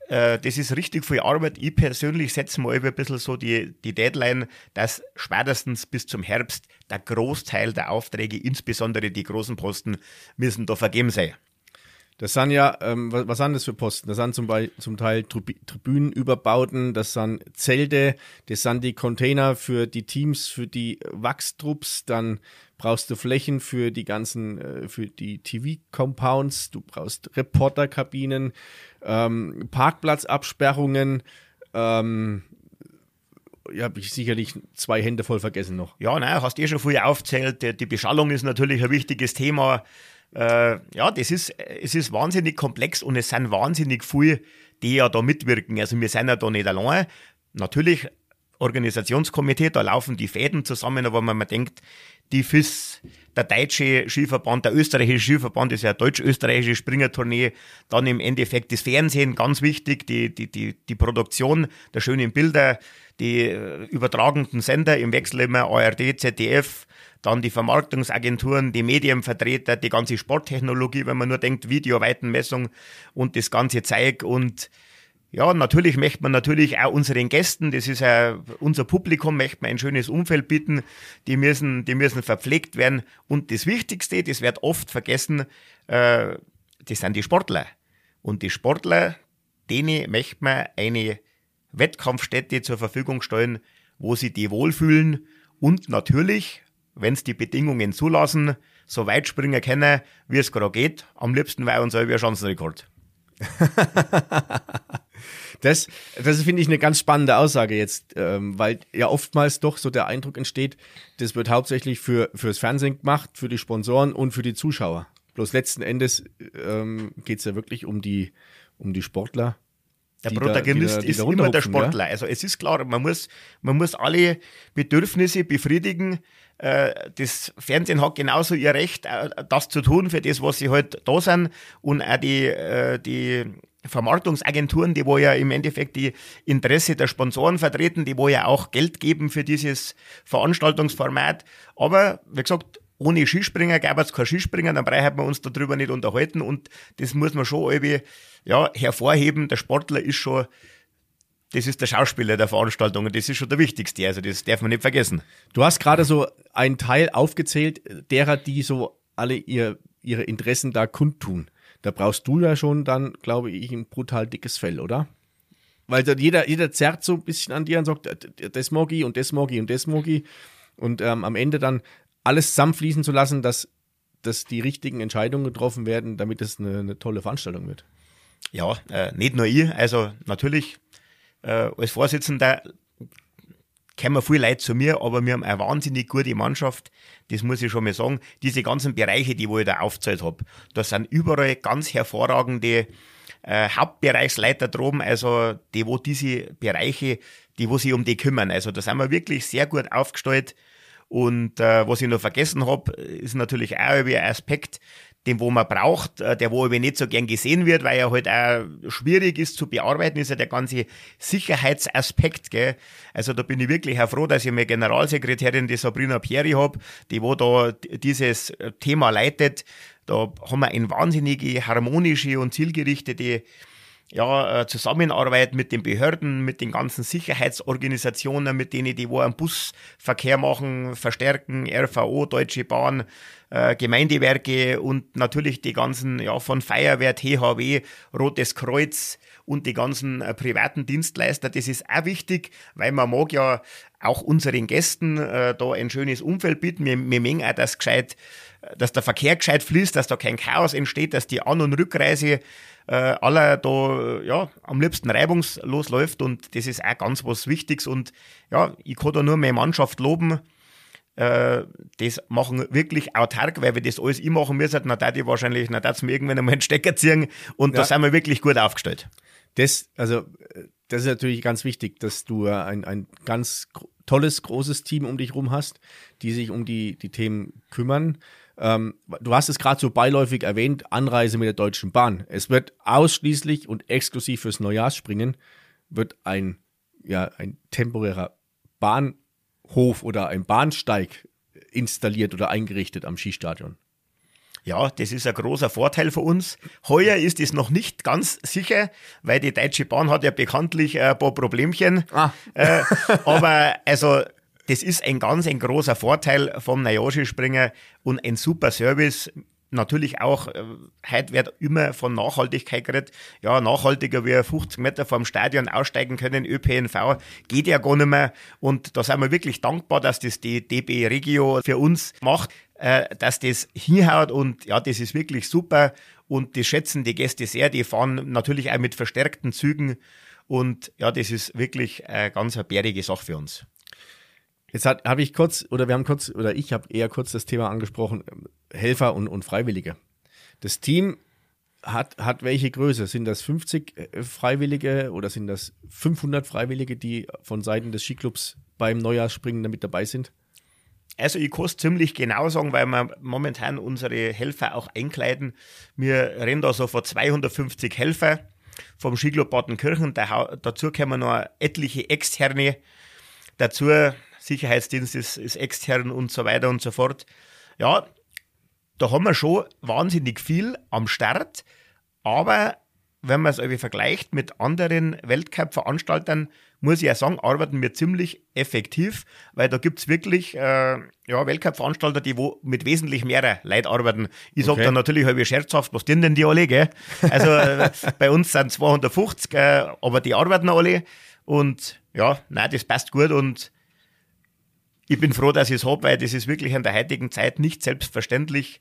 Speaker 1: äh, das ist richtig viel Arbeit. Ich persönlich setze mal ein bisschen so die, die Deadline, dass spätestens bis zum Herbst der Großteil der Aufträge, insbesondere die großen Posten, müssen da vergeben sein.
Speaker 2: Das sind ja, ähm, was, was sind das für Posten? Das sind zum, Beispiel, zum Teil Tribünenüberbauten, das sind Zelte, das sind die Container für die Teams, für die Wachstrupps, dann brauchst du Flächen für die ganzen, äh, für die TV-Compounds, du brauchst Reporterkabinen, ähm, Parkplatzabsperrungen, ähm, ja, habe ich sicherlich zwei Hände voll vergessen noch.
Speaker 1: Ja, nein, hast eh schon viel aufzählt. Die Beschallung ist natürlich ein wichtiges Thema. Äh, ja, das ist, es ist wahnsinnig komplex und es sind wahnsinnig viele, die ja da mitwirken. Also wir sind ja da nicht allein. Natürlich Organisationskomitee, da laufen die Fäden zusammen, aber wenn man denkt, die FIS, der deutsche Skiverband, der österreichische Skiverband ist ja eine deutsch-österreichische Springertournee, dann im Endeffekt das Fernsehen, ganz wichtig, die, die, die, die Produktion der schönen Bilder, die äh, übertragenden Sender. Im Wechsel immer ARD, ZDF, dann die Vermarktungsagenturen, die Medienvertreter, die ganze Sporttechnologie, wenn man nur denkt, Videoweitenmessung und das ganze Zeug. Und ja, natürlich möchte man natürlich auch unseren Gästen, das ist ja unser Publikum, möchte man ein schönes Umfeld bieten. Die müssen, die müssen verpflegt werden. Und das Wichtigste, das wird oft vergessen, äh, das sind die Sportler. Und die Sportler, denen möchte man eine Wettkampfstätte zur Verfügung stellen, wo sie die wohlfühlen und natürlich, wenn es die Bedingungen zulassen, so weit springen können, wie es gerade geht. Am liebsten wäre unser Chancenrekord.
Speaker 2: Das, das finde ich eine ganz spannende Aussage jetzt, ähm, weil ja oftmals doch so der Eindruck entsteht, das wird hauptsächlich für fürs Fernsehen gemacht, für die Sponsoren und für die Zuschauer. Bloß letzten Endes ähm, geht es ja wirklich um die, um die Sportler.
Speaker 1: Der Protagonist da, die da, die ist immer der Sportler. Ja? Also es ist klar, man muss, man muss alle Bedürfnisse befriedigen. Äh, das Fernsehen hat genauso ihr Recht, äh, das zu tun für das, was sie halt da sind. Und auch die, äh, die Vermarktungsagenturen, die wo ja im Endeffekt die Interesse der Sponsoren vertreten, die wo ja auch Geld geben für dieses Veranstaltungsformat. Aber wie gesagt, ohne Skispringer gäbe es kein Skispringer, dann brauchen wir uns darüber nicht unterhalten und das muss man schon irgendwie ja, hervorheben. Der Sportler ist schon, das ist der Schauspieler der Veranstaltung und das ist schon der wichtigste, also das darf man nicht vergessen.
Speaker 2: Du hast gerade so einen Teil aufgezählt, derer, die so alle ihr, ihre Interessen da kundtun. Da brauchst du ja schon dann, glaube ich, ein brutal dickes Fell, oder? Weil jeder, jeder zerrt so ein bisschen an dir und sagt, das mag ich und das mag ich und das mag ich. Und ähm, am Ende dann alles zusammenfließen zu lassen, dass, dass die richtigen Entscheidungen getroffen werden, damit es eine, eine tolle Veranstaltung wird.
Speaker 1: Ja, äh, nicht nur ich, also natürlich äh, als Vorsitzender kommen viel Leute zu mir, aber wir haben eine wahnsinnig gute Mannschaft. Das muss ich schon mal sagen. Diese ganzen Bereiche, die wo ich da aufgezählt habe, da sind überall ganz hervorragende äh, Hauptbereichsleiter droben, also die, wo diese Bereiche, die wo sich um die kümmern. Also da sind wir wirklich sehr gut aufgestellt. Und äh, was ich noch vergessen habe, ist natürlich auch ein Aspekt, den wo man braucht, äh, der wo aber nicht so gern gesehen wird, weil er halt auch schwierig ist zu bearbeiten, ist ja der ganze Sicherheitsaspekt. Gell? Also da bin ich wirklich auch froh, dass ich meine Generalsekretärin, die Sabrina Pieri habe, die wo da dieses Thema leitet. Da haben wir eine wahnsinnige harmonische und zielgerichtete ja, äh, Zusammenarbeit mit den Behörden, mit den ganzen Sicherheitsorganisationen, mit denen, die wo einen Busverkehr machen, verstärken, RVO, Deutsche Bahn, äh, Gemeindewerke und natürlich die ganzen, ja, von Feuerwehr, THW, Rotes Kreuz und die ganzen äh, privaten Dienstleister. Das ist auch wichtig, weil man mag ja auch unseren Gästen äh, da ein schönes Umfeld bieten. Wir, wir mengen auch, dass gescheit, dass der Verkehr gescheit fließt, dass da kein Chaos entsteht, dass die An- und Rückreise äh, aller da ja, am liebsten reibungslos läuft und das ist auch ganz was Wichtiges und ja, ich kann da nur meine Mannschaft loben, äh, das machen wirklich autark, weil wir das alles ich machen müssen, dann da die wahrscheinlich, dann darf mir irgendwann einmal einen Stecker ziehen und ja. da sind wir wirklich gut aufgestellt.
Speaker 2: Das, also, das ist natürlich ganz wichtig, dass du ein, ein ganz tolles, großes Team um dich rum hast, die sich um die, die Themen kümmern. Ähm, du hast es gerade so beiläufig erwähnt, Anreise mit der Deutschen Bahn. Es wird ausschließlich und exklusiv fürs Neujahrsspringen wird ein, ja, ein temporärer Bahnhof oder ein Bahnsteig installiert oder eingerichtet am Skistadion.
Speaker 1: Ja, das ist ein großer Vorteil für uns. Heuer ist es noch nicht ganz sicher, weil die Deutsche Bahn hat ja bekanntlich ein paar Problemchen. Ah. Äh, aber also das ist ein ganz ein großer Vorteil vom Nayoshi-Springer und ein super Service. Natürlich auch, äh, heute wird immer von Nachhaltigkeit geredet. Ja, nachhaltiger wie 50 Meter vom Stadion aussteigen können, ÖPNV, geht ja gar nicht mehr. Und da sind wir wirklich dankbar, dass das die DB Regio für uns macht, äh, dass das hinhaut und ja, das ist wirklich super. Und das schätzen die Gäste sehr. Die fahren natürlich auch mit verstärkten Zügen. Und ja, das ist wirklich eine ganz eine bärige Sache für uns.
Speaker 2: Jetzt habe ich kurz, oder wir haben kurz, oder ich habe eher kurz das Thema angesprochen, Helfer und, und Freiwillige. Das Team hat, hat welche Größe? Sind das 50 äh, Freiwillige oder sind das 500 Freiwillige, die von Seiten des Skiclubs beim Neujahrsspringen damit dabei sind?
Speaker 1: Also ich kann es ziemlich genau sagen, weil wir momentan unsere Helfer auch einkleiden. Wir rennen da so vor 250 Helfer vom Skiclub Badenkirchen. Da, dazu kommen noch etliche externe dazu. Sicherheitsdienst ist, ist extern und so weiter und so fort. Ja, da haben wir schon wahnsinnig viel am Start, aber wenn man es irgendwie vergleicht mit anderen Weltcup-Veranstaltern, muss ich ja sagen, arbeiten wir ziemlich effektiv, weil da gibt es wirklich äh, ja, Weltcup-Veranstalter, die wo mit wesentlich mehr Leuten arbeiten. Ich sage okay. dann natürlich halb scherzhaft, was tun denn die alle, gell? Also äh, bei uns sind 250, äh, aber die arbeiten alle und ja, nein, das passt gut und ich bin froh, dass ich es habe, weil das ist wirklich in der heutigen Zeit nicht selbstverständlich,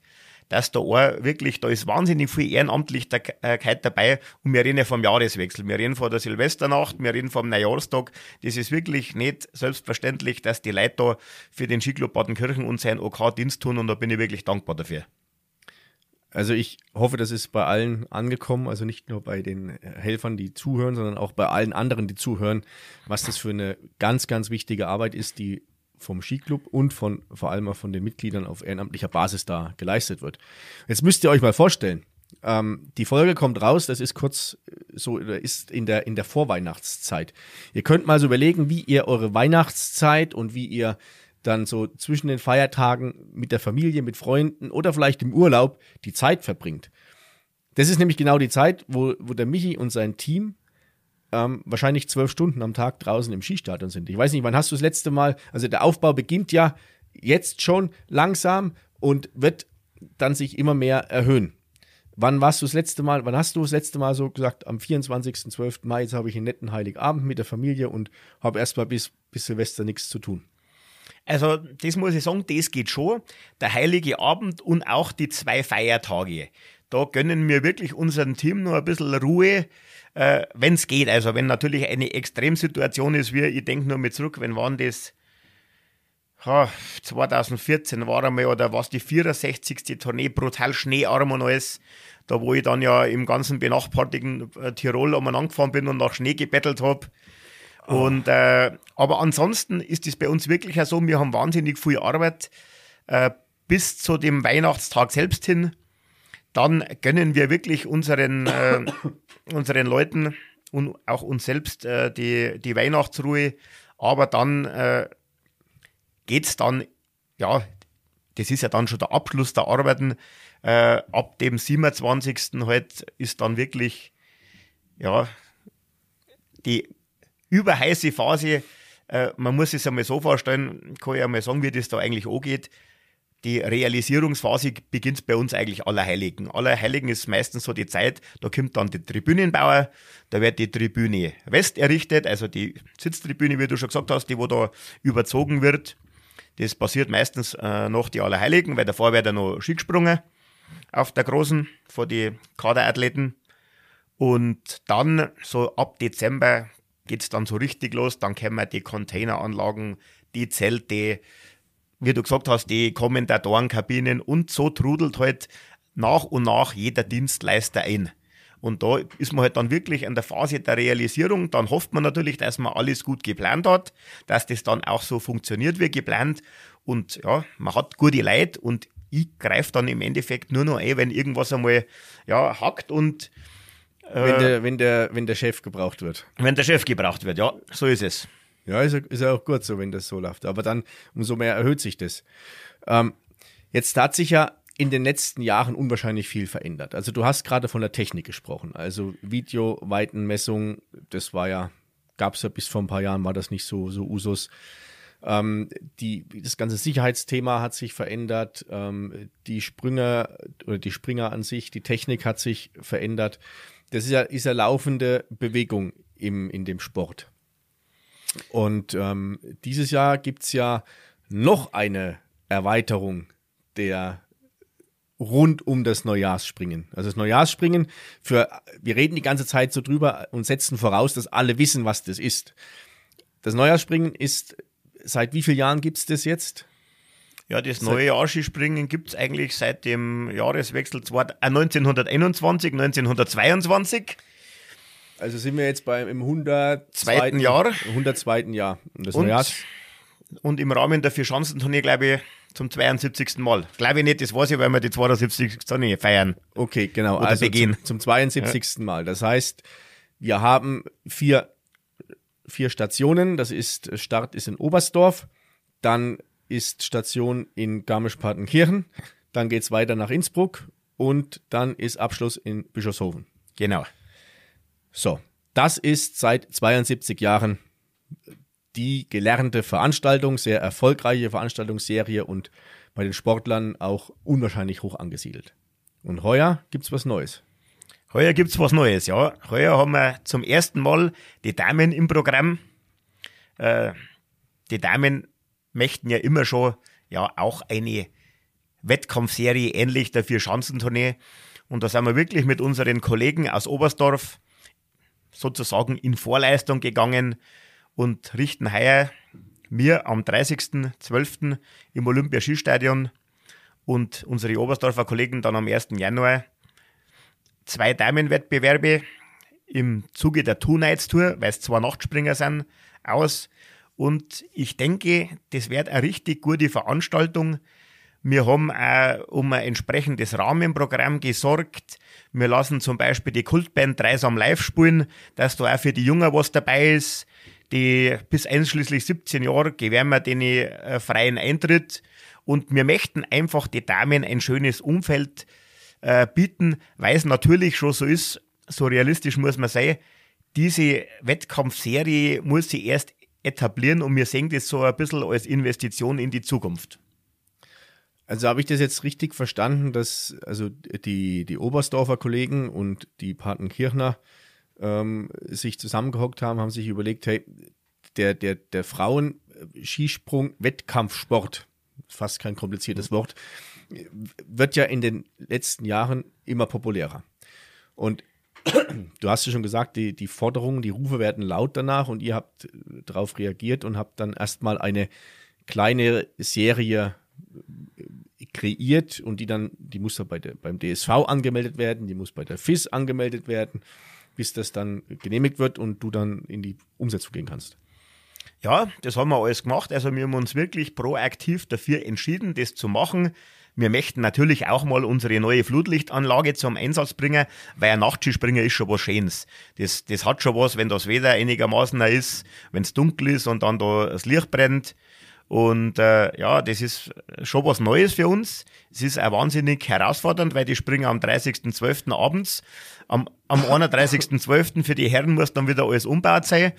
Speaker 1: dass da auch wirklich, da ist wahnsinnig viel Ehrenamtlichkeit dabei und wir reden vom Jahreswechsel, wir reden von der Silvesternacht, wir reden vom Neujahrstag. Das ist wirklich nicht selbstverständlich, dass die Leute da für den Skiclub Badenkirchen und seinen OK Dienst tun und da bin ich wirklich dankbar dafür.
Speaker 2: Also ich hoffe, das ist bei allen angekommen, also nicht nur bei den Helfern, die zuhören, sondern auch bei allen anderen, die zuhören, was das für eine ganz, ganz wichtige Arbeit ist, die vom Skiclub und von vor allem auch von den Mitgliedern auf ehrenamtlicher Basis da geleistet wird. Jetzt müsst ihr euch mal vorstellen, ähm, die Folge kommt raus, das ist kurz äh, so, ist in der, in der Vorweihnachtszeit. Ihr könnt mal so überlegen, wie ihr eure Weihnachtszeit und wie ihr dann so zwischen den Feiertagen mit der Familie, mit Freunden oder vielleicht im Urlaub die Zeit verbringt. Das ist nämlich genau die Zeit, wo, wo der Michi und sein Team ähm, wahrscheinlich zwölf Stunden am Tag draußen im Skistadion sind. Ich weiß nicht, wann hast du das letzte Mal, also der Aufbau beginnt ja jetzt schon langsam und wird dann sich immer mehr erhöhen. Wann warst du das letzte Mal, wann hast du das letzte Mal so gesagt, am 24.12. Mai, jetzt habe ich einen netten Heiligabend mit der Familie und habe erstmal bis, bis Silvester nichts zu tun?
Speaker 1: Also, das muss ich sagen, das geht schon. Der Heilige Abend und auch die zwei Feiertage. Da gönnen wir wirklich unserem Team nur ein bisschen Ruhe, äh, wenn es geht. Also wenn natürlich eine Extremsituation ist, wie ich denke nur mit zurück, wenn waren das ha, 2014 war einmal oder was die 64. Tournee, brutal schneearm und alles. Da wo ich dann ja im ganzen benachbartigen äh, Tirol umeinander gefahren bin und nach Schnee gebettelt habe. Oh. Und äh, aber ansonsten ist es bei uns wirklich so, wir haben wahnsinnig viel Arbeit äh, bis zu dem Weihnachtstag selbst hin dann gönnen wir wirklich unseren, äh, unseren Leuten und auch uns selbst äh, die, die Weihnachtsruhe. Aber dann äh, geht es dann, ja, das ist ja dann schon der Abschluss der Arbeiten. Äh, ab dem 27. halt ist dann wirklich, ja, die überheiße Phase. Äh, man muss es einmal so vorstellen, kann ich einmal sagen, wie das da eigentlich angeht. Die Realisierungsphase beginnt bei uns eigentlich Allerheiligen. Allerheiligen ist meistens so die Zeit, da kommt dann der Tribünenbauer, da wird die Tribüne West errichtet, also die Sitztribüne, wie du schon gesagt hast, die wo da überzogen wird. Das passiert meistens äh, nach die Allerheiligen, weil davor wird ja noch Ski auf der großen vor die Kaderathleten. Und dann, so ab Dezember, geht es dann so richtig los. Dann kommen die Containeranlagen, die Zelte, wie du gesagt hast, die Kommentatorenkabinen und so trudelt halt nach und nach jeder Dienstleister ein. Und da ist man halt dann wirklich in der Phase der Realisierung. Dann hofft man natürlich, dass man alles gut geplant hat, dass das dann auch so funktioniert wie geplant. Und ja, man hat gute Leute und ich greife dann im Endeffekt nur noch ein, wenn irgendwas einmal ja, hackt und
Speaker 2: äh, wenn, der, wenn, der, wenn der Chef gebraucht wird.
Speaker 1: Wenn der Chef gebraucht wird, ja, so ist es.
Speaker 2: Ja, ist, ist ja auch gut so, wenn das so läuft. Aber dann umso mehr erhöht sich das. Ähm, jetzt hat sich ja in den letzten Jahren unwahrscheinlich viel verändert. Also du hast gerade von der Technik gesprochen. Also Videoweitenmessung, das war ja, gab es ja bis vor ein paar Jahren, war das nicht so, so Usus. Ähm, die, das ganze Sicherheitsthema hat sich verändert. Ähm, die Springer oder die Springer an sich, die Technik hat sich verändert. Das ist ja, ist ja laufende Bewegung im, in dem Sport. Und ähm, dieses Jahr gibt es ja noch eine Erweiterung der rund um das Neujahrsspringen. Also das Neujahrsspringen, für, wir reden die ganze Zeit so drüber und setzen voraus, dass alle wissen, was das ist. Das Neujahrsspringen ist, seit wie vielen Jahren gibt es das jetzt?
Speaker 1: Ja, das neue Jahrskispringen gibt es eigentlich seit dem Jahreswechsel 1921, 1922.
Speaker 2: Also sind wir jetzt beim im 102.
Speaker 1: Jahr.
Speaker 2: 102. Jahr.
Speaker 1: Und, das und, und im Rahmen der Vierschanzentournee, glaube ich, zum 72. Mal. Glaube ich nicht, das weiß ich, weil wir die 72. Tournee feiern.
Speaker 2: Okay, genau. Oder also begehen. Zum, zum 72. Ja. Mal. Das heißt, wir haben vier, vier Stationen. Das ist, Start ist in Oberstdorf. Dann ist Station in Garmisch-Partenkirchen. Dann geht es weiter nach Innsbruck. Und dann ist Abschluss in Bischofshofen.
Speaker 1: Genau.
Speaker 2: So, das ist seit 72 Jahren die gelernte Veranstaltung, sehr erfolgreiche Veranstaltungsserie und bei den Sportlern auch unwahrscheinlich hoch angesiedelt. Und heuer gibt es was Neues.
Speaker 1: Heuer gibt es was Neues, ja. Heuer haben wir zum ersten Mal die Damen im Programm. Äh, die Damen möchten ja immer schon ja auch eine Wettkampfserie ähnlich der Vier-Schanzentournee. Und da sind wir wirklich mit unseren Kollegen aus Oberstdorf sozusagen in Vorleistung gegangen und richten heuer mir am 30.12. im Olympia-Skistadion und unsere Oberstdorfer Kollegen dann am 1. Januar zwei Damenwettbewerbe im Zuge der Two Nights Tour, weil es zwei Nachtspringer sind, aus. Und ich denke, das wird eine richtig gute Veranstaltung. Wir haben auch um ein entsprechendes Rahmenprogramm gesorgt. Wir lassen zum Beispiel die Kultband Dreisam live spielen, dass da auch für die Jungen was dabei ist. Die bis einschließlich 17 Jahre gewähren wir denen äh, freien Eintritt. Und wir möchten einfach die Damen ein schönes Umfeld äh, bieten, weil es natürlich schon so ist, so realistisch muss man sein, diese Wettkampfserie muss sie erst etablieren und wir sehen das so ein bisschen als Investition in die Zukunft.
Speaker 2: Also habe ich das jetzt richtig verstanden, dass also die, die Oberstdorfer Kollegen und die Patenkirchner ähm, sich zusammengehockt haben, haben sich überlegt, hey, der, der, der Frauen-Skisprung, Wettkampfsport, fast kein kompliziertes Wort, wird ja in den letzten Jahren immer populärer. Und du hast ja schon gesagt, die, die Forderungen, die Rufe werden laut danach und ihr habt darauf reagiert und habt dann erstmal eine kleine Serie kreiert und die dann, die muss dann bei der, beim DSV angemeldet werden, die muss bei der FIS angemeldet werden, bis das dann genehmigt wird und du dann in die Umsetzung gehen kannst.
Speaker 1: Ja, das haben wir alles gemacht. Also wir haben uns wirklich proaktiv dafür entschieden, das zu machen, Wir möchten natürlich auch mal unsere neue Flutlichtanlage zum Einsatz bringen, weil ein Nachtskispringen ist schon was Schönes. Das, das hat schon was, wenn das Wetter einigermaßen ist, wenn es dunkel ist und dann da das Licht brennt. Und äh, ja, das ist schon was Neues für uns. Es ist auch wahnsinnig herausfordernd, weil die springen am 30.12. abends. Am, am 31.12. für die Herren muss dann wieder alles umbaut sein.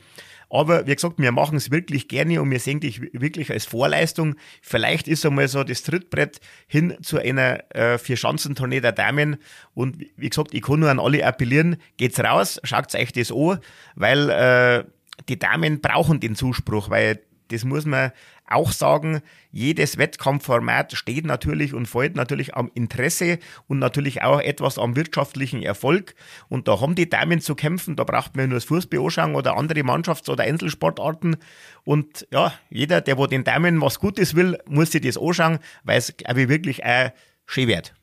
Speaker 1: Aber wie gesagt, wir machen es wirklich gerne und wir sehen dich wirklich als Vorleistung. Vielleicht ist einmal so das Trittbrett hin zu einer äh, Vier-Schanzentournee der Damen. Und wie gesagt, ich kann nur an alle appellieren, geht's raus, schaut euch das an, weil äh, die Damen brauchen den Zuspruch, weil das muss man auch sagen, jedes Wettkampfformat steht natürlich und fällt natürlich am Interesse und natürlich auch etwas am wirtschaftlichen Erfolg. Und da haben die Damen zu kämpfen, da braucht man nur das Fußball anschauen oder andere Mannschafts- oder Einzelsportarten. Und ja, jeder, der wo den Damen was Gutes will, muss sich das anschauen, weil es, glaube ich, wirklich auch schön wird.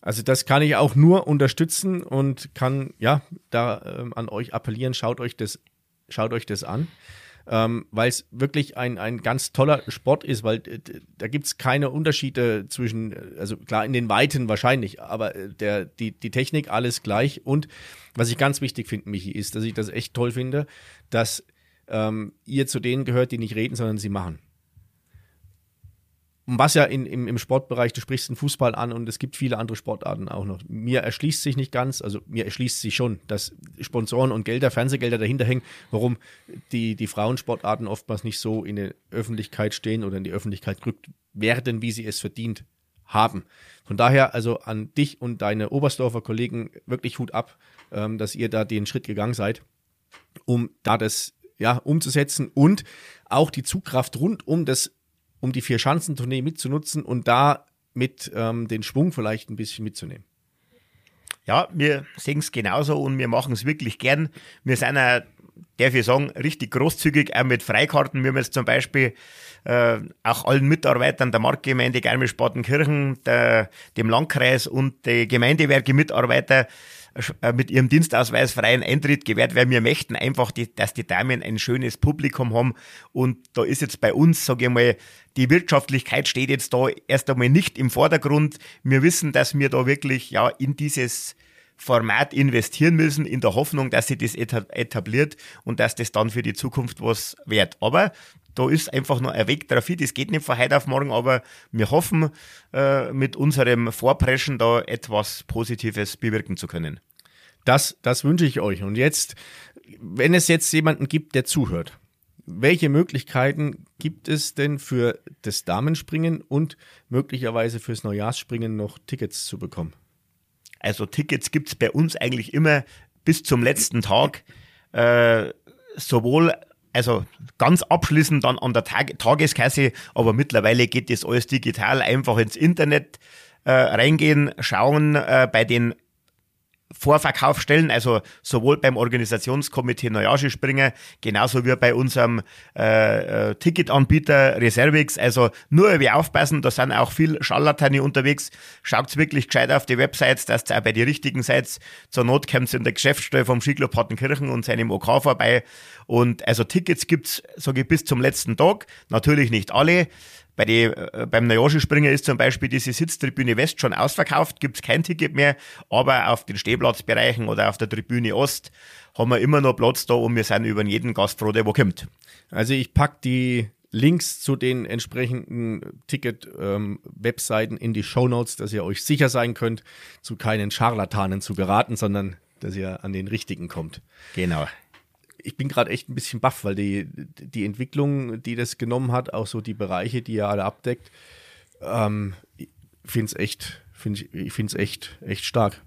Speaker 2: Also das kann ich auch nur unterstützen und kann ja da ähm, an euch appellieren, schaut euch das, schaut euch das an ähm, weil es wirklich ein, ein ganz toller Sport ist, weil äh, da gibt es keine Unterschiede zwischen, äh, also klar in den Weiten wahrscheinlich, aber äh, der, die, die Technik alles gleich. Und was ich ganz wichtig finde, Michi, ist, dass ich das echt toll finde, dass ähm, ihr zu denen gehört, die nicht reden, sondern sie machen was ja in, im, im Sportbereich, du sprichst den Fußball an und es gibt viele andere Sportarten auch noch. Mir erschließt sich nicht ganz, also mir erschließt sich schon, dass Sponsoren und Gelder, Fernsehgelder dahinter hängen, warum die, die Frauensportarten oftmals nicht so in der Öffentlichkeit stehen oder in die Öffentlichkeit gerückt werden, wie sie es verdient haben. Von daher also an dich und deine Oberstdorfer Kollegen wirklich Hut ab, ähm, dass ihr da den Schritt gegangen seid, um da das ja, umzusetzen und auch die Zugkraft rund um das um die Vier-Schanzentournee mitzunutzen und da mit ähm, den Schwung vielleicht ein bisschen mitzunehmen.
Speaker 1: Ja, wir sehen es genauso und wir machen es wirklich gern. Wir sind auch, darf ich sagen, richtig großzügig, auch mit Freikarten. Wir haben jetzt zum Beispiel äh, auch allen Mitarbeitern der Marktgemeinde Garmisch-Partenkirchen, dem Landkreis und die Gemeindewerke-Mitarbeiter mit ihrem Dienstausweis freien Eintritt gewährt, weil wir möchten einfach, die, dass die Damen ein schönes Publikum haben. Und da ist jetzt bei uns, sage ich mal, die Wirtschaftlichkeit steht jetzt da erst einmal nicht im Vordergrund. Wir wissen, dass wir da wirklich ja in dieses Format investieren müssen, in der Hoffnung, dass sich das etabliert und dass das dann für die Zukunft was wert. Aber da ist einfach nur ein Weg drauf. Das geht nicht von heute auf morgen, aber wir hoffen, äh, mit unserem Vorpreschen da etwas Positives bewirken zu können.
Speaker 2: Das, das wünsche ich euch. Und jetzt, wenn es jetzt jemanden gibt, der zuhört, welche Möglichkeiten gibt es denn für das Damenspringen und möglicherweise fürs Neujahrsspringen noch Tickets zu bekommen?
Speaker 1: Also Tickets gibt es bei uns eigentlich immer bis zum letzten Tag. Äh, sowohl also ganz abschließend dann an der Tag Tageskasse, aber mittlerweile geht das alles digital, einfach ins Internet äh, reingehen, schauen äh, bei den Vorverkauf stellen, also sowohl beim Organisationskomitee Springer, genauso wie bei unserem äh, äh, Ticketanbieter Reservix. Also nur wie aufpassen, da sind auch viel Scharlatane unterwegs. Schaut's wirklich gescheit auf die Websites, dass ihr auch bei die richtigen seid. Zur Not kommt in der Geschäftsstelle vom Skiclub Partenkirchen und seinem OK vorbei. Und also Tickets gibt's, sage ich, bis zum letzten Tag. Natürlich nicht alle. Bei die, äh, beim Nayoshi-Springer ist zum Beispiel diese Sitztribüne West schon ausverkauft, gibt's kein Ticket mehr, aber auf den Stehplatzbereichen oder auf der Tribüne Ost haben wir immer noch Platz da und wir sind über jeden Gast froh, der wo kommt.
Speaker 2: Also ich pack die Links zu den entsprechenden Ticket-Webseiten ähm, in die Show Notes, dass ihr euch sicher sein könnt, zu keinen Scharlatanen zu geraten, sondern dass ihr an den richtigen kommt.
Speaker 1: Genau
Speaker 2: ich bin gerade echt ein bisschen baff, weil die, die Entwicklung, die das genommen hat, auch so die Bereiche, die er alle abdeckt, ähm, ich finde echt, find ich, ich finde es echt, echt stark.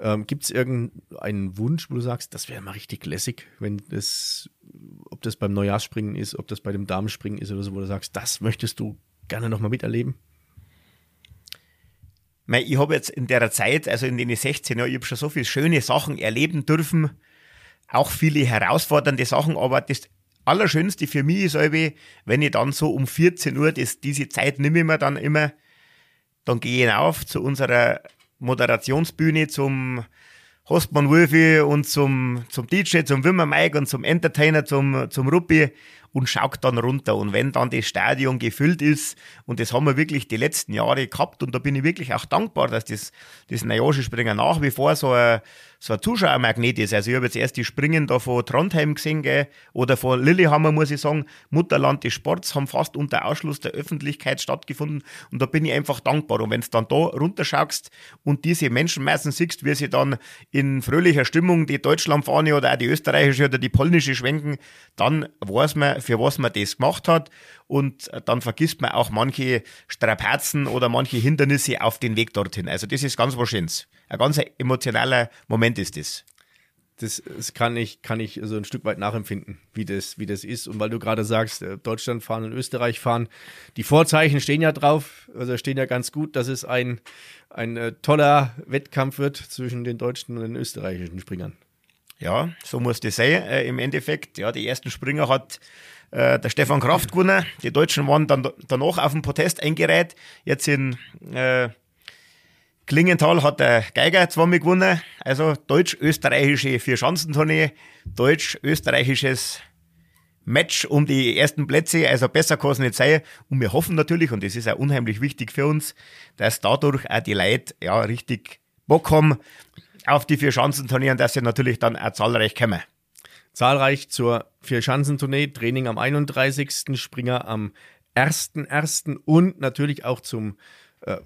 Speaker 2: Ähm, Gibt es irgendeinen Wunsch, wo du sagst, das wäre mal richtig lässig, wenn das, ob das beim Neujahrsspringen ist, ob das bei dem Damenspringen ist oder so, wo du sagst, das möchtest du gerne nochmal miterleben?
Speaker 1: Ich habe jetzt in der Zeit, also in den 16 Jahren, ich habe schon so viele schöne Sachen erleben dürfen auch viele herausfordernde Sachen, aber das Allerschönste für mich ist irgendwie, wenn ich dann so um 14 Uhr, das, diese Zeit nehme ich mir dann immer, dann gehe ich hinauf zu unserer Moderationsbühne, zum Hostmann Wolfi und zum, zum DJ, zum Wimmer Mike und zum Entertainer, zum, zum Ruppi und schaut dann runter. Und wenn dann das Stadion gefüllt ist, und das haben wir wirklich die letzten Jahre gehabt, und da bin ich wirklich auch dankbar, dass das, das Najoshi-Springen nach wie vor so ein, so ein Zuschauermagnet ist. Also ich habe jetzt erst die Springen da von Trondheim gesehen, gell, oder von Lillehammer, muss ich sagen, Mutterland des Sports, haben fast unter Ausschluss der Öffentlichkeit stattgefunden. Und da bin ich einfach dankbar. Und wenn du dann da runterschaust und diese Menschenmassen siehst, wie sie dann in fröhlicher Stimmung die Deutschlandfahne oder auch die österreichische oder die polnische schwenken, dann weiß man, für was man das gemacht hat. Und dann vergisst man auch manche Strapazen oder manche Hindernisse auf den Weg dorthin. Also das ist ganz was Schönes. Ein ganz emotionaler Moment ist das.
Speaker 2: Das, das, kann ich, kann ich so ein Stück weit nachempfinden, wie das, wie das ist. Und weil du gerade sagst, äh, Deutschland fahren und Österreich fahren, die Vorzeichen stehen ja drauf, also stehen ja ganz gut, dass es ein, ein äh, toller Wettkampf wird zwischen den deutschen und den österreichischen Springern.
Speaker 1: Ja, so muss das sein. Äh, Im Endeffekt, ja, die ersten Springer hat äh, der Stefan Kraft gewonnen. Die Deutschen waren dann danach auf dem Protest eingereiht. Jetzt in äh, Klingenthal hat der Geiger zweimal gewonnen. Also deutsch-österreichische Vier-Schanzentournee, deutsch-österreichisches Match um die ersten Plätze. Also besser kann es nicht sein. Und wir hoffen natürlich, und das ist auch unheimlich wichtig für uns, dass dadurch auch die Leute ja, richtig Bock haben auf die Vier-Schanzentournee und dass sie natürlich dann auch zahlreich kommen.
Speaker 2: Zahlreich zur Vier-Schanzentournee, Training am 31., Springer am 1.1. und natürlich auch zum äh,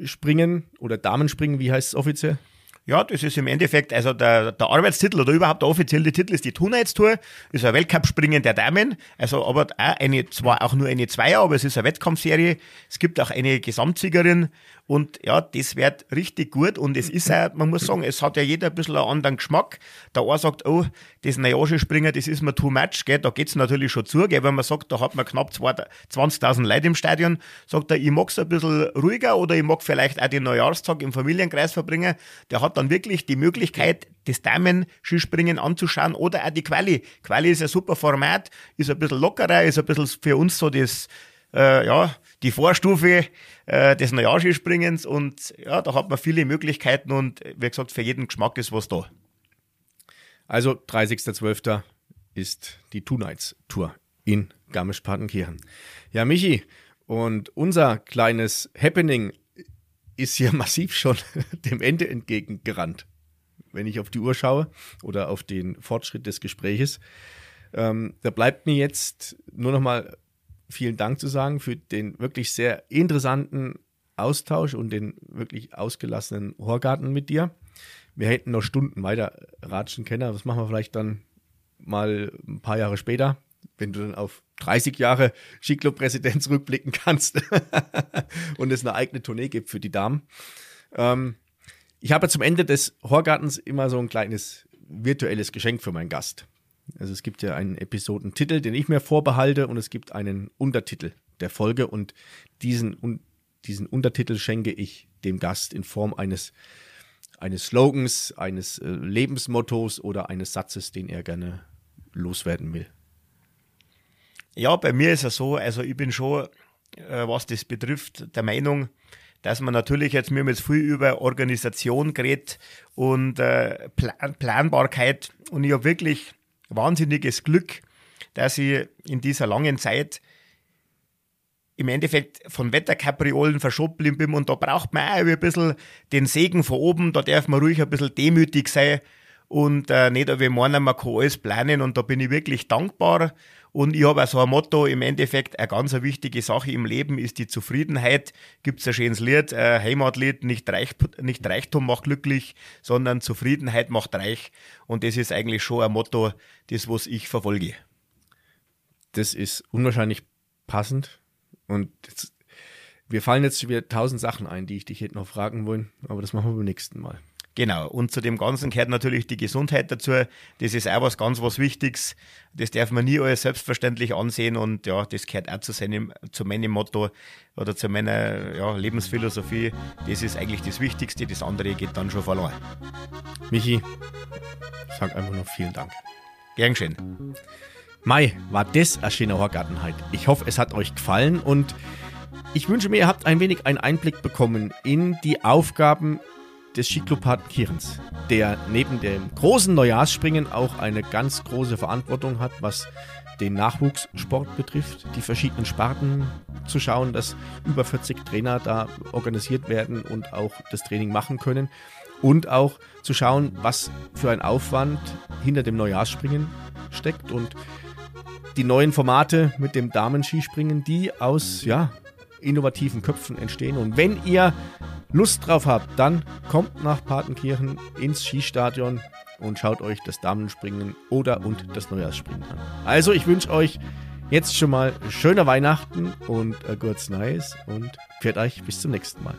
Speaker 2: Frauenspringen oder Damenspringen, wie heißt es offiziell?
Speaker 1: Ja, das ist im Endeffekt, also der, der Arbeitstitel oder überhaupt der offizielle Titel ist die Tunheitstour, ist ein Weltcup-Springen der Damen, also aber auch eine, zwar auch nur eine Zweier, aber es ist eine Wettkampfserie. Es gibt auch eine Gesamtsiegerin und ja, das wird richtig gut und es ist auch, man muss sagen, es hat ja jeder ein bisschen einen anderen Geschmack. Der eine sagt, oh, das Nayage-Springen, das ist mir too much, gell? da geht's natürlich schon zu, gell? wenn man sagt, da hat man knapp 20.000 Leute im Stadion, sagt er, ich mag's ein bisschen ruhiger oder ich mag vielleicht auch den Neujahrstag im Familienkreis verbringen. Der hat dann wirklich die Möglichkeit, das Damen-Skispringen anzuschauen oder auch die Quali. Quali ist ein super Format, ist ein bisschen lockerer, ist ein bisschen für uns so das, äh, ja, die Vorstufe äh, des Neujahrskispringens und ja, da hat man viele Möglichkeiten und wie gesagt, für jeden Geschmack ist was da.
Speaker 2: Also 30.12. ist die Two Nights Tour in Garmisch-Partenkirchen. Ja, Michi, und unser kleines Happening ist hier massiv schon dem Ende entgegengerannt. Wenn ich auf die Uhr schaue oder auf den Fortschritt des Gespräches, ähm, da bleibt mir jetzt nur noch mal vielen Dank zu sagen für den wirklich sehr interessanten Austausch und den wirklich ausgelassenen Horgarten mit dir. Wir hätten noch Stunden weiter ratschen können, das machen wir vielleicht dann mal ein paar Jahre später, wenn du dann auf 30 Jahre Skiclub-Präsident zurückblicken kannst und es eine eigene Tournee gibt für die Damen. Ähm, ich habe zum Ende des Horgartens immer so ein kleines virtuelles Geschenk für meinen Gast. Also es gibt ja einen Episodentitel, den ich mir vorbehalte und es gibt einen Untertitel der Folge und diesen, un, diesen Untertitel schenke ich dem Gast in Form eines, eines Slogans, eines äh, Lebensmottos oder eines Satzes, den er gerne loswerden will.
Speaker 1: Ja, bei mir ist es so, also ich bin schon, äh, was das betrifft, der Meinung, dass man natürlich jetzt, wir haben jetzt viel über Organisation geredet und äh, Plan Planbarkeit und ich habe wirklich wahnsinniges Glück, dass ich in dieser langen Zeit im Endeffekt von Wetterkapriolen verschoben bin. Und da braucht man auch ein bisschen den Segen von oben, da darf man ruhig ein bisschen demütig sein und äh, nicht, wie meinen, man kann alles planen. Und da bin ich wirklich dankbar und ich habe auch so ein Motto, im Endeffekt eine ganz wichtige Sache im Leben ist die Zufriedenheit. Gibt es ein schönes Lied, ein Heimatlied, nicht, Reich, nicht Reichtum macht glücklich, sondern Zufriedenheit macht reich. Und das ist eigentlich schon ein Motto, das, was ich verfolge.
Speaker 2: Das ist unwahrscheinlich passend. Und wir fallen jetzt wieder tausend Sachen ein, die ich dich hätte noch fragen wollen, aber das machen wir beim nächsten Mal.
Speaker 1: Genau, und zu dem Ganzen gehört natürlich die Gesundheit dazu. Das ist auch was ganz was Wichtiges. Das darf man nie als selbstverständlich ansehen und ja, das gehört auch zu, seinem, zu meinem Motto oder zu meiner ja, Lebensphilosophie. Das ist eigentlich das Wichtigste, das andere geht dann schon verloren.
Speaker 2: Michi, sag einfach noch vielen Dank.
Speaker 1: Gern schön.
Speaker 2: Mai, war das ein schöner Horgartenheit. Ich hoffe, es hat euch gefallen und ich wünsche mir, ihr habt ein wenig einen Einblick bekommen in die Aufgaben des Skiclub Kirchens, der neben dem großen Neujahrsspringen auch eine ganz große Verantwortung hat, was den Nachwuchssport betrifft, die verschiedenen Sparten zu schauen, dass über 40 Trainer da organisiert werden und auch das Training machen können. Und auch zu schauen, was für ein Aufwand hinter dem Neujahrsspringen steckt und die neuen Formate mit dem Damenskispringen, die aus ja, innovativen Köpfen entstehen. Und wenn ihr Lust drauf habt, dann kommt nach Partenkirchen ins Skistadion und schaut euch das Damenspringen oder und das Neujahrsspringen an. Also ich wünsche euch jetzt schon mal schöne Weihnachten und ein gutes Neues und pfiat euch bis zum nächsten Mal.